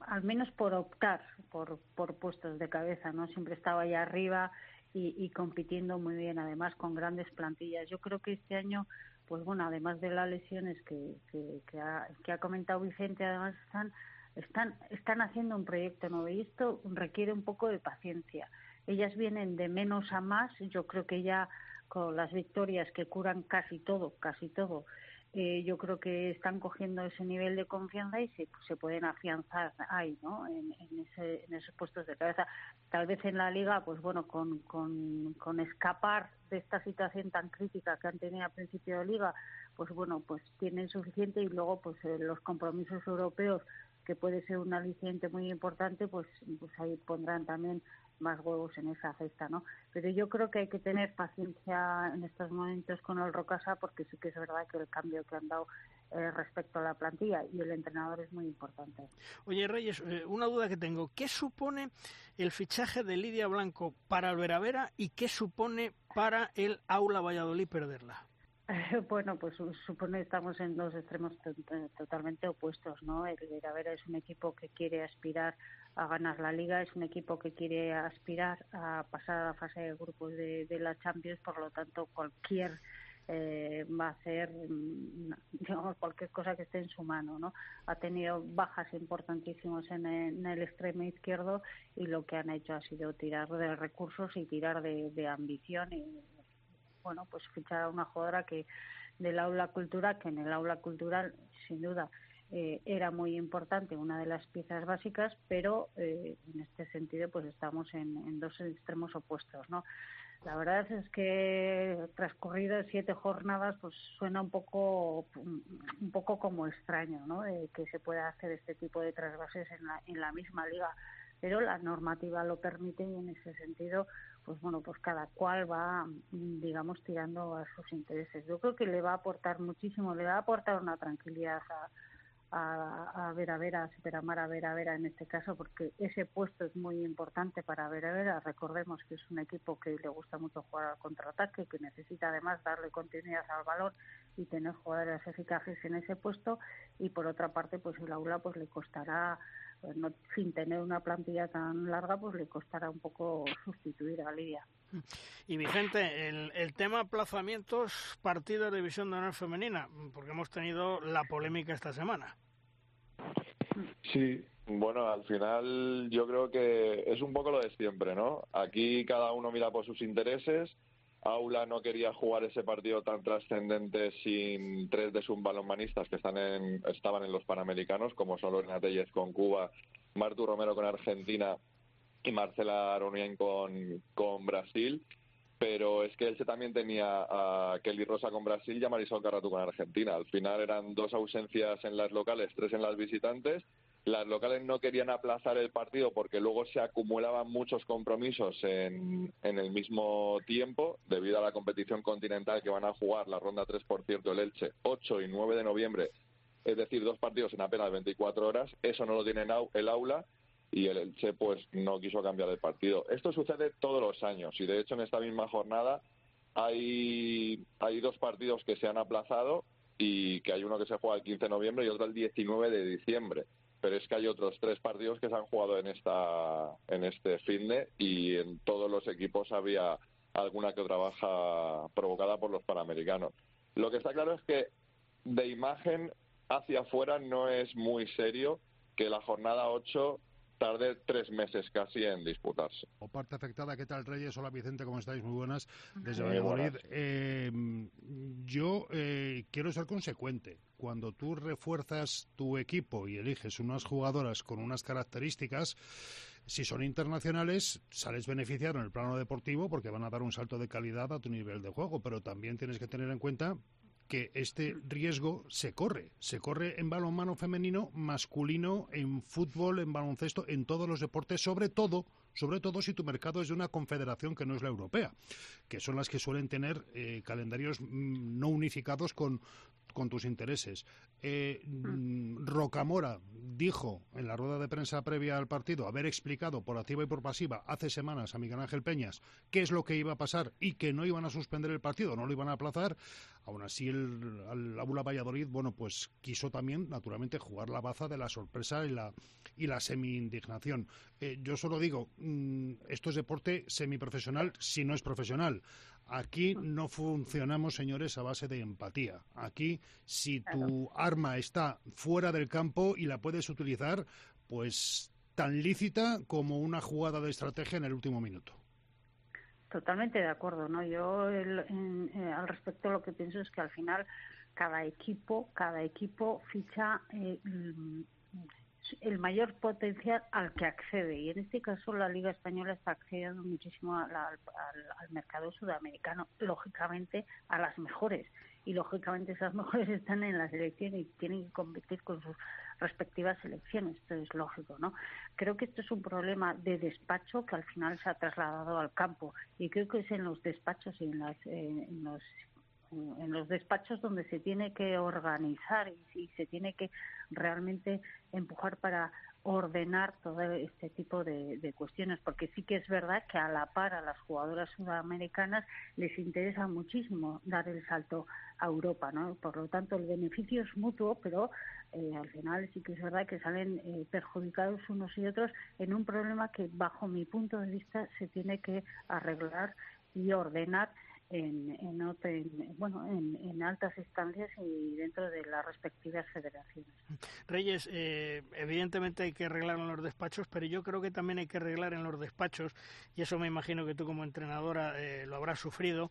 al menos por optar por, por puestos de cabeza, ¿no? Siempre estaba allá arriba y, compitiendo muy bien, además con grandes plantillas. Yo creo que este año, pues bueno, además de las lesiones que, que, ha, que ha comentado Vicente, además están, están, están haciendo un proyecto nuevo y esto requiere un poco de paciencia. Ellas vienen de menos a más, yo creo que ya con las victorias que curan casi todo, casi todo, eh, yo creo que están cogiendo ese nivel de confianza y se, se pueden afianzar ahí, ¿no? En, ese, en, esos puestos de cabeza. Tal vez en la liga, pues bueno, con, con, con escapar de esta situación tan crítica que han tenido a principio de liga, pues bueno, pues tienen suficiente y luego pues eh, los compromisos europeos que puede ser un aliciente muy importante, pues, pues ahí pondrán también más huevos en esa cesta, ¿no? Pero yo creo que hay que tener paciencia en estos momentos con el Rocasa porque sí que es verdad que el cambio que han dado eh, respecto a la plantilla y el entrenador es muy importante. Oye, Reyes, eh, una duda que tengo. ¿Qué supone el fichaje de Lidia Blanco para el Veravera y qué supone para el Aula Valladolid perderla? Bueno, pues supone que estamos en dos extremos totalmente opuestos, ¿no? El Veravera es un equipo que quiere aspirar a ganar la liga, es un equipo que quiere aspirar a pasar a la fase de grupos de, la Champions, por lo tanto cualquier eh, va a hacer mm, digamos cualquier cosa que esté en su mano no ha tenido bajas importantísimas en el, extremo izquierdo y lo que han hecho ha sido tirar de recursos y tirar de, ambición y bueno pues fichar a una jugadora que del aula cultural que en el aula cultural sin duda eh, era muy importante, una de las piezas básicas, pero eh, en este sentido pues estamos en, dos extremos opuestos, ¿no? La verdad es que transcurridas siete jornadas, pues suena un poco, un poco como extraño, ¿no? que se pueda hacer este tipo de trasvases en la, en la misma liga, pero la normativa lo permite y en ese sentido, pues bueno, pues cada cual va, digamos, tirando a sus intereses. Yo creo que le va a aportar muchísimo, le va a aportar una tranquilidad a, a, a Vera Vera, a Superamar a Vera en este caso, porque ese puesto es muy importante para Vera Vera. Recordemos que es un equipo que le gusta mucho jugar al contraataque, que necesita además darle continuidad al balón y tener jugadores eficaces en ese puesto. Y por otra parte, pues el aula pues le costará pues no, sin tener una plantilla tan larga, pues le costará un poco sustituir a Lidia. Y Vicente, el, el tema aplazamientos, partidos de división de honor femenina, porque hemos tenido la polémica esta semana. Sí, bueno, al final yo creo que es un poco lo de siempre, ¿no? Aquí cada uno mira por sus intereses. Aula no quería jugar ese partido tan trascendente sin tres de sus balonmanistas que están en, estaban en los Panamericanos, como son Lorena Tellez con Cuba, Martu Romero con Argentina y Marcela Aronien con, con Brasil. Pero es que él también tenía a Kelly Rosa con Brasil y a Marisol Carratu con Argentina. Al final eran dos ausencias en las locales, tres en las visitantes. Las locales no querían aplazar el partido porque luego se acumulaban muchos compromisos en, en el mismo tiempo debido a la competición continental que van a jugar, la ronda 3, por cierto, el Elche, 8 y 9 de noviembre, es decir, dos partidos en apenas 24 horas. Eso no lo tiene el aula y el Elche pues no quiso cambiar el partido. Esto sucede todos los años y de hecho en esta misma jornada hay, hay dos partidos que se han aplazado y que hay uno que se juega el 15 de noviembre y otro el 19 de diciembre. Pero es que hay otros tres partidos que se han jugado en esta en este fin de y en todos los equipos había alguna que otra baja provocada por los panamericanos. Lo que está claro es que de imagen hacia afuera no es muy serio que la jornada 8 tarde tres meses casi en disputarse. O parte afectada, ¿qué tal Reyes? Hola Vicente, ¿cómo estáis? Muy buenas. Desde Valladolid. Eh, yo eh, quiero ser consecuente. Cuando tú refuerzas tu equipo y eliges unas jugadoras con unas características, si son internacionales, sales beneficiado en el plano deportivo porque van a dar un salto de calidad a tu nivel de juego, pero también tienes que tener en cuenta que este riesgo se corre. Se corre en balonmano femenino, masculino, en fútbol, en baloncesto, en todos los deportes, sobre todo, sobre todo si tu mercado es de una confederación que no es la europea, que son las que suelen tener eh, calendarios mm, no unificados con con tus intereses. Eh, mm, Rocamora dijo en la rueda de prensa previa al partido haber explicado por activa y por pasiva hace semanas a Miguel Ángel Peñas qué es lo que iba a pasar y que no iban a suspender el partido, no lo iban a aplazar. Aún así, el, el Valladolid, bueno, pues quiso también, naturalmente, jugar la baza de la sorpresa y la, y la semi-indignación. Eh, yo solo digo, mm, esto es deporte semiprofesional si no es profesional. Aquí no funcionamos, señores, a base de empatía. Aquí, si tu arma está fuera del campo y la puedes utilizar, pues tan lícita como una jugada de estrategia en el último minuto. Totalmente de acuerdo, ¿no? Yo eh, al respecto lo que pienso es que al final cada equipo, cada equipo ficha eh, el mayor potencial al que accede. Y en este caso la Liga Española está accediendo muchísimo al, mercado sudamericano, lógicamente a las mejores. Y lógicamente esas mejores están en la selección y tienen que competir con sus respectivas selecciones. Esto es lógico, ¿no? Creo que esto es un problema de despacho que al final se ha trasladado al campo. Y creo que es en los despachos y en, las, eh, en los en los despachos donde se tiene que organizar y, se tiene que realmente empujar para ordenar todo este tipo de, cuestiones, porque sí que es verdad que a la par a las jugadoras sudamericanas les interesa muchísimo dar el salto a Europa, ¿no? Por lo tanto, el beneficio es mutuo, pero eh, al final sí que es verdad que salen eh, perjudicados unos y otros en un problema que, bajo mi punto de vista, se tiene que arreglar y ordenar en, en, bueno, en, altas instancias y dentro de las respectivas federaciones. Reyes, eh, evidentemente hay que arreglar en los despachos, pero yo creo que también hay que arreglar en los despachos, y eso me imagino que tú como entrenadora eh, lo habrás sufrido,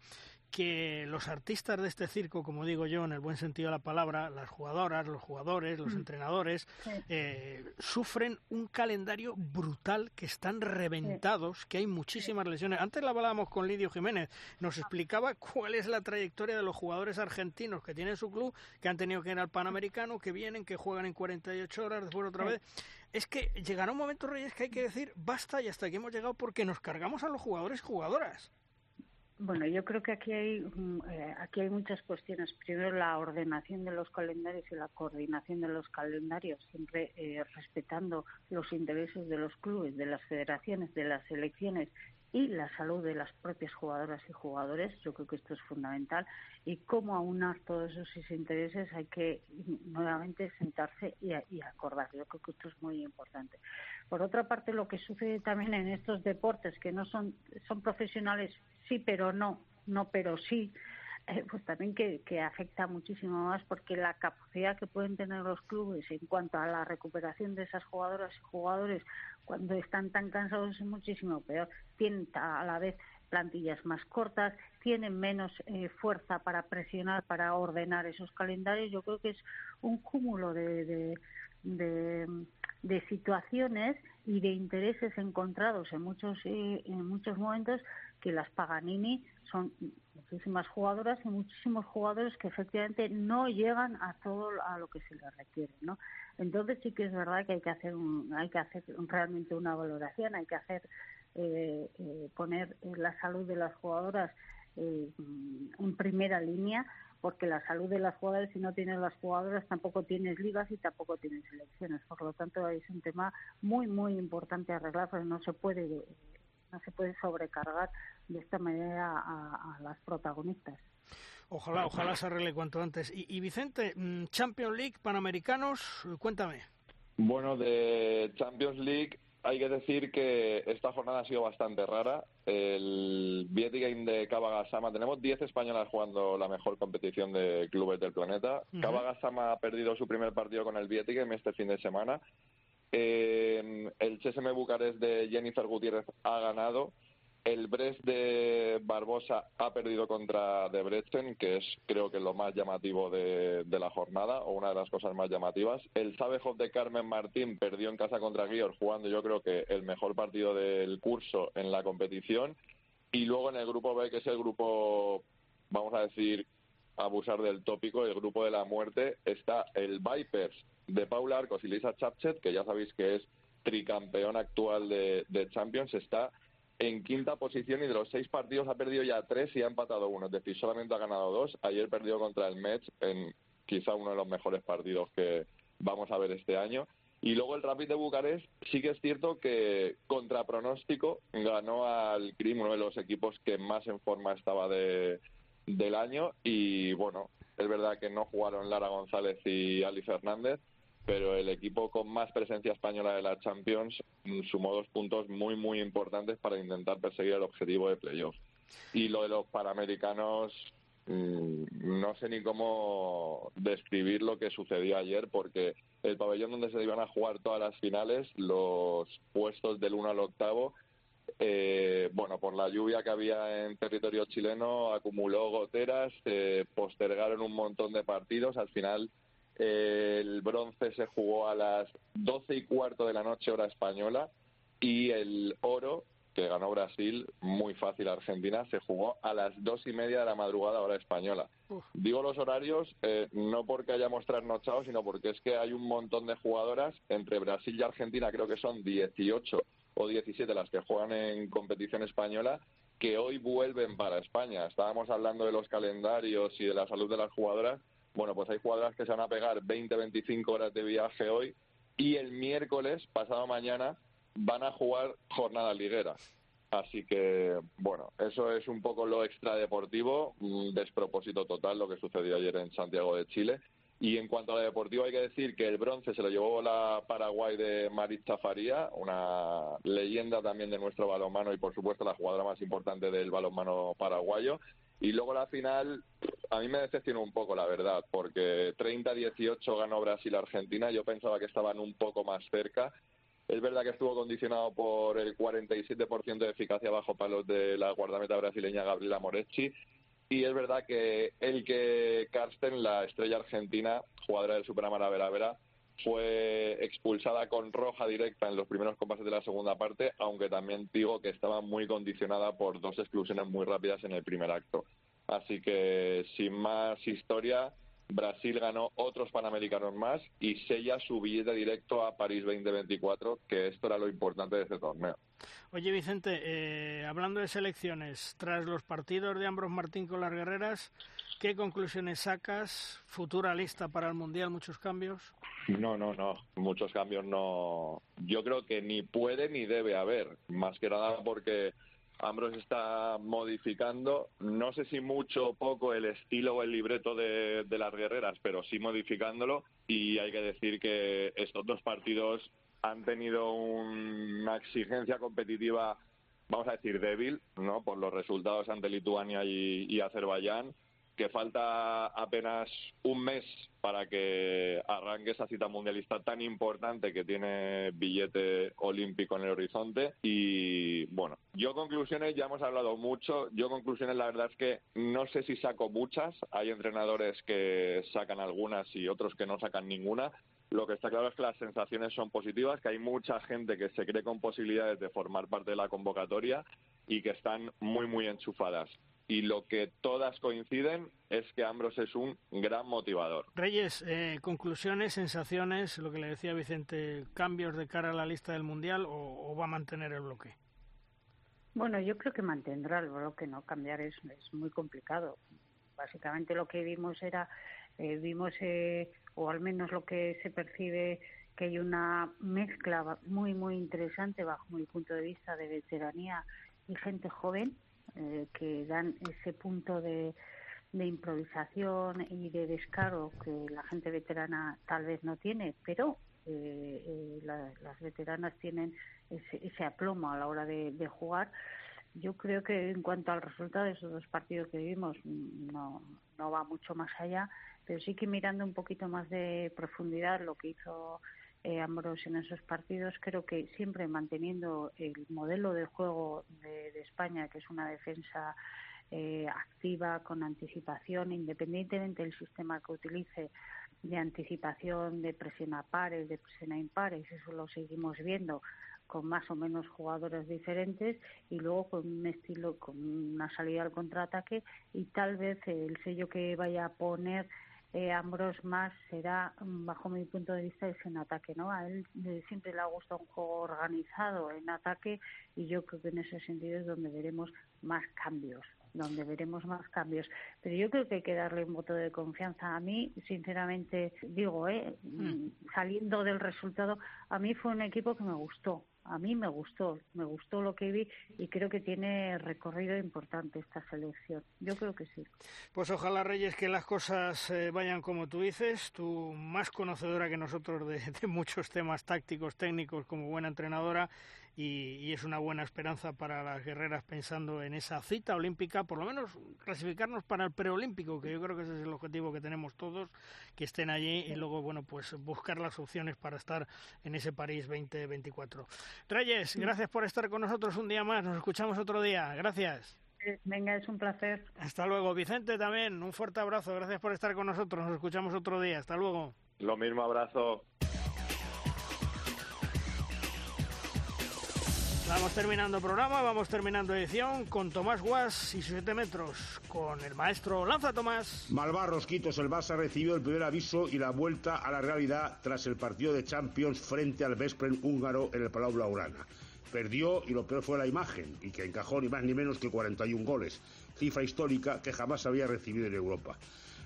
que los artistas de este circo, como digo yo, en el buen sentido de la palabra, las jugadoras, los jugadores, los mm. entrenadores, eh, sufren un calendario brutal, que están reventados, que hay muchísimas lesiones. Antes la hablábamos con Lidio Jiménez, nos explicaba cuál es la trayectoria de los jugadores argentinos que tienen su club, que han tenido que ir al Panamericano, que vienen, que juegan en 48 horas, después otra vez. Es que llegará un momento, Reyes, que hay que decir basta y hasta aquí hemos llegado porque nos cargamos a los jugadores y jugadoras. Bueno, yo creo que aquí hay mm, eh, aquí hay muchas cuestiones. Primero, la ordenación de los calendarios y la coordinación de los calendarios, siempre eh, respetando los intereses de los clubes, de las federaciones, de las selecciones y la salud de las propias jugadoras y jugadores. Yo creo que esto es fundamental. Y cómo aunar todos esos intereses hay que nuevamente sentarse y, y acordar. Yo creo que esto es muy importante. Por otra parte, lo que sucede también en estos deportes que no son, son profesionales sí pero no, no pero sí, eh, pues también que, que, afecta muchísimo más porque la capacidad que pueden tener los clubes en cuanto a la recuperación de esas jugadoras y jugadores cuando están tan cansados es muchísimo peor. Tienen a la vez plantillas más cortas, tienen menos eh, fuerza para presionar, para ordenar esos calendarios. Yo creo que es un cúmulo de, de, situaciones y de intereses encontrados en muchos eh, en muchos momentos que las Paganini son muchísimas jugadoras y muchísimos jugadores que efectivamente no llegan a todo a lo que se les requiere, ¿no? Entonces sí que es verdad que hay que hacer hay que hacer realmente una valoración, hay que hacer eh, eh, poner la salud de las jugadoras eh, en primera línea porque la salud de las jugadoras, si no tienes las jugadoras, tampoco tienes ligas y tampoco tienes selecciones. Por lo tanto, es un tema muy, muy importante arreglar, porque no se puede no se puede sobrecargar de esta manera a, las protagonistas. Ojalá, ojalá se arregle cuanto antes. Y, Vicente, mm, Champions League, Panamericanos, cuéntame. Bueno, de Champions League hay que decir que esta jornada ha sido bastante rara. El Vieti Game de Kabagasama, tenemos 10 españolas jugando la mejor competición de clubes del planeta. Uh ha perdido su primer partido con el Vieti Game este fin de semana eh, el CSM Bucarest de Jennifer Gutiérrez ha ganado. El Brest de Barbosa ha perdido contra Debrecen, que es creo que lo más llamativo de, la jornada, o una de las cosas más llamativas. El Sabejov de Carmen Martín perdió en casa contra Guior, jugando yo creo que el mejor partido del curso en la competición. Y luego en el grupo B, que es el grupo, vamos a decir, abusar del tópico, el grupo de la muerte, está el Vipers de Paula Arcos y Lisa Chapchet, que ya sabéis que es tricampeón actual de, Champions, está en quinta posición y de los seis partidos ha perdido ya tres y ha empatado uno. Es decir, solamente ha ganado dos. Ayer perdió contra el Mets en quizá uno de los mejores partidos que vamos a ver este año. Y luego el Rapid de Bucarest sí que es cierto que contra pronóstico ganó al Crim, uno de los equipos que más en forma estaba de, del año. Y bueno, es verdad que no jugaron Lara González y Ali Fernández, pero el equipo con más presencia española de la Champions sumó dos puntos muy, muy importantes para intentar perseguir el objetivo de playoff. Y lo de los Panamericanos, mm, no sé ni cómo describir lo que sucedió ayer, porque el pabellón donde se iban a jugar todas las finales, los puestos del 1 al octavo, eh, bueno, por la lluvia que había en territorio chileno, acumuló goteras, se postergaron un montón de partidos, al final el bronce se jugó a las doce y cuarto de la noche hora española y el oro que ganó Brasil, muy fácil Argentina, se jugó a las dos y media de la madrugada hora española. Digo los horarios eh, no porque hayamos trasnochado, sino porque es que hay un montón de jugadoras, entre Brasil y Argentina creo que son 18 o 17 las que juegan en competición española, que hoy vuelven para España. Estábamos hablando de los calendarios y de la salud de las jugadoras bueno, pues hay jugadoras que se van a pegar 20, 25 horas de viaje hoy y el miércoles, pasado mañana, van a jugar jornada liguera. Así que, bueno, eso es un poco lo extradeportivo, un despropósito total lo que sucedió ayer en Santiago de Chile. Y en cuanto a la deportiva, hay que decir que el bronce se lo llevó la Paraguay de Maritza Faría, una leyenda también de nuestro balonmano y, por supuesto, la jugadora más importante del balonmano paraguayo. Y luego la final, a mí me decepcionó un poco, la verdad, porque 30-18 ganó Brasil-Argentina. Yo pensaba que estaban un poco más cerca. Es verdad que estuvo condicionado por el 47% de eficacia bajo palos de la guardameta brasileña Gabriela Moretti. Y es verdad que el que Karsten, la estrella argentina, jugadora del Superamara Vera Vera, fue expulsada con roja directa en los primeros compases de la segunda parte, aunque también digo que estaba muy condicionada por dos exclusiones muy rápidas en el primer acto. Así que, sin más historia, Brasil ganó otros Panamericanos más y sella su billete directo a París 2024, que esto era lo importante de este torneo. Oye, Vicente, eh, hablando de selecciones, tras los partidos de Ambros Martín con las guerreras, ¿qué conclusiones sacas? ¿Futura lista para el Mundial? ¿Muchos cambios? No, no, no. Muchos cambios no. Yo creo que ni puede ni debe haber. Más que nada porque Ambrose está modificando, no sé si mucho o poco el estilo o el libreto de, las guerreras, pero sí modificándolo. Y hay que decir que estos dos partidos han tenido una exigencia competitiva, vamos a decir, débil, ¿no? Por los resultados ante Lituania y Azerbaiyán que falta apenas un mes para que arranque esa cita mundialista tan importante que tiene billete olímpico en el horizonte. Y bueno, yo conclusiones ya hemos hablado mucho. Yo conclusiones la verdad es que no sé si saco muchas. Hay entrenadores que sacan algunas y otros que no sacan ninguna. Lo que está claro es que las sensaciones son positivas, que hay mucha gente que se cree con posibilidades de formar parte de la convocatoria y que están muy, muy enchufadas y lo que todas coinciden es que Ambros es un gran motivador. Reyes, eh, conclusiones, sensaciones, lo que le decía Vicente, cambios de cara a la lista del Mundial o, va a mantener el bloque? Bueno, yo creo que mantendrá el bloque, ¿no? Cambiar es, es muy complicado. Básicamente lo que vimos era, eh, vimos, eh, o al menos lo que se percibe, que hay una mezcla muy, muy interesante bajo mi punto de vista de veteranía y gente joven eh, que dan ese punto de, improvisación y de descaro que la gente veterana tal vez no tiene, pero eh, eh, las veteranas tienen ese, aplomo a la hora de, jugar. Yo creo que en cuanto al resultado de esos dos partidos que vimos, no, no va mucho más allá, pero sí que mirando un poquito más de profundidad lo que hizo eh, en esos partidos, creo que siempre manteniendo el modelo de juego de, España, que es una defensa eh, activa, con anticipación, independientemente del sistema que utilice de anticipación, de presión a pares, de presión a impares, eso lo seguimos viendo con más o menos jugadores diferentes y luego con un estilo, con una salida al contraataque y tal vez el sello que vaya a poner eh, Ambros más será, mm, bajo mi punto de vista, es en ataque, ¿no? A él siempre le ha gustado un juego organizado en ataque y yo creo que en ese sentido es donde veremos más cambios donde veremos más cambios. Pero yo creo que hay que darle un voto de confianza. A mí, sinceramente, digo, ¿eh? Mm, saliendo del resultado, a mí fue un equipo que me gustó a mí me gustó, me gustó lo que vi y creo que tiene recorrido importante esta selección. Yo creo que sí. Pues ojalá, Reyes, que las cosas eh, vayan como tú dices, tú más conocedora que nosotros de, de muchos temas tácticos, técnicos, como buena entrenadora, y, es una buena esperanza para las guerreras pensando en esa cita olímpica, por lo menos clasificarnos para el preolímpico, que yo creo que ese es el objetivo que tenemos todos, que estén allí y luego, bueno, pues buscar las opciones para estar en ese París 2024. Reyes, gracias por estar con nosotros un día más, nos escuchamos otro día, gracias. Venga, es un placer. Hasta luego. Vicente también, un fuerte abrazo. Gracias por estar con nosotros. Nos escuchamos otro día. Hasta luego. Lo mismo, abrazo. Vamos terminando programa, vamos terminando edición con Tomás Guas y 7 metros, con el maestro Lanza Tomás. Malvarros Quitos, el Barça recibió el primer aviso y la vuelta a la realidad tras el partido de Champions frente al Vespren húngaro en el Palau Blaugrana. Perdió y lo peor fue la imagen, y que encajó ni más ni menos que 41 goles, cifra histórica que jamás había recibido en Europa.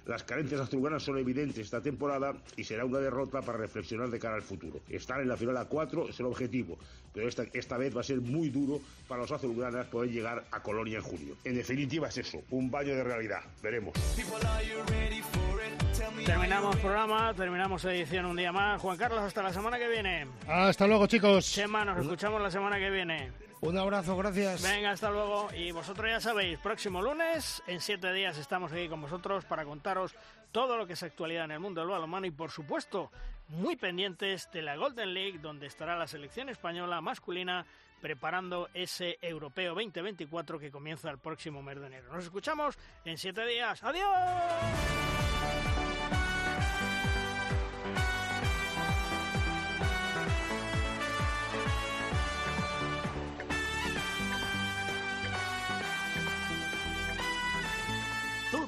Las carencias azulgranas son evidentes esta temporada y será una derrota para reflexionar de cara al futuro. Estar en la final a 4 es el objetivo, pero esta, esta vez va a ser muy duro para los azulgranas poder llegar a Colonia en junio. En definitiva es eso, un baño de realidad. Veremos. Terminamos programa, terminamos edición un día más. Juan Carlos, hasta la semana que viene. Hasta luego, chicos. Chema, nos escuchamos la semana que viene. Un abrazo, gracias. Venga, hasta luego. Y vosotros ya sabéis, próximo lunes, en siete días estamos aquí con vosotros para contaros todo lo que es actualidad en el mundo del balonmano y, por supuesto, muy pendientes de la Golden League, donde estará la selección española masculina preparando ese Europeo 2024 que comienza el próximo mes de enero. Nos escuchamos en siete días. ¡Adiós!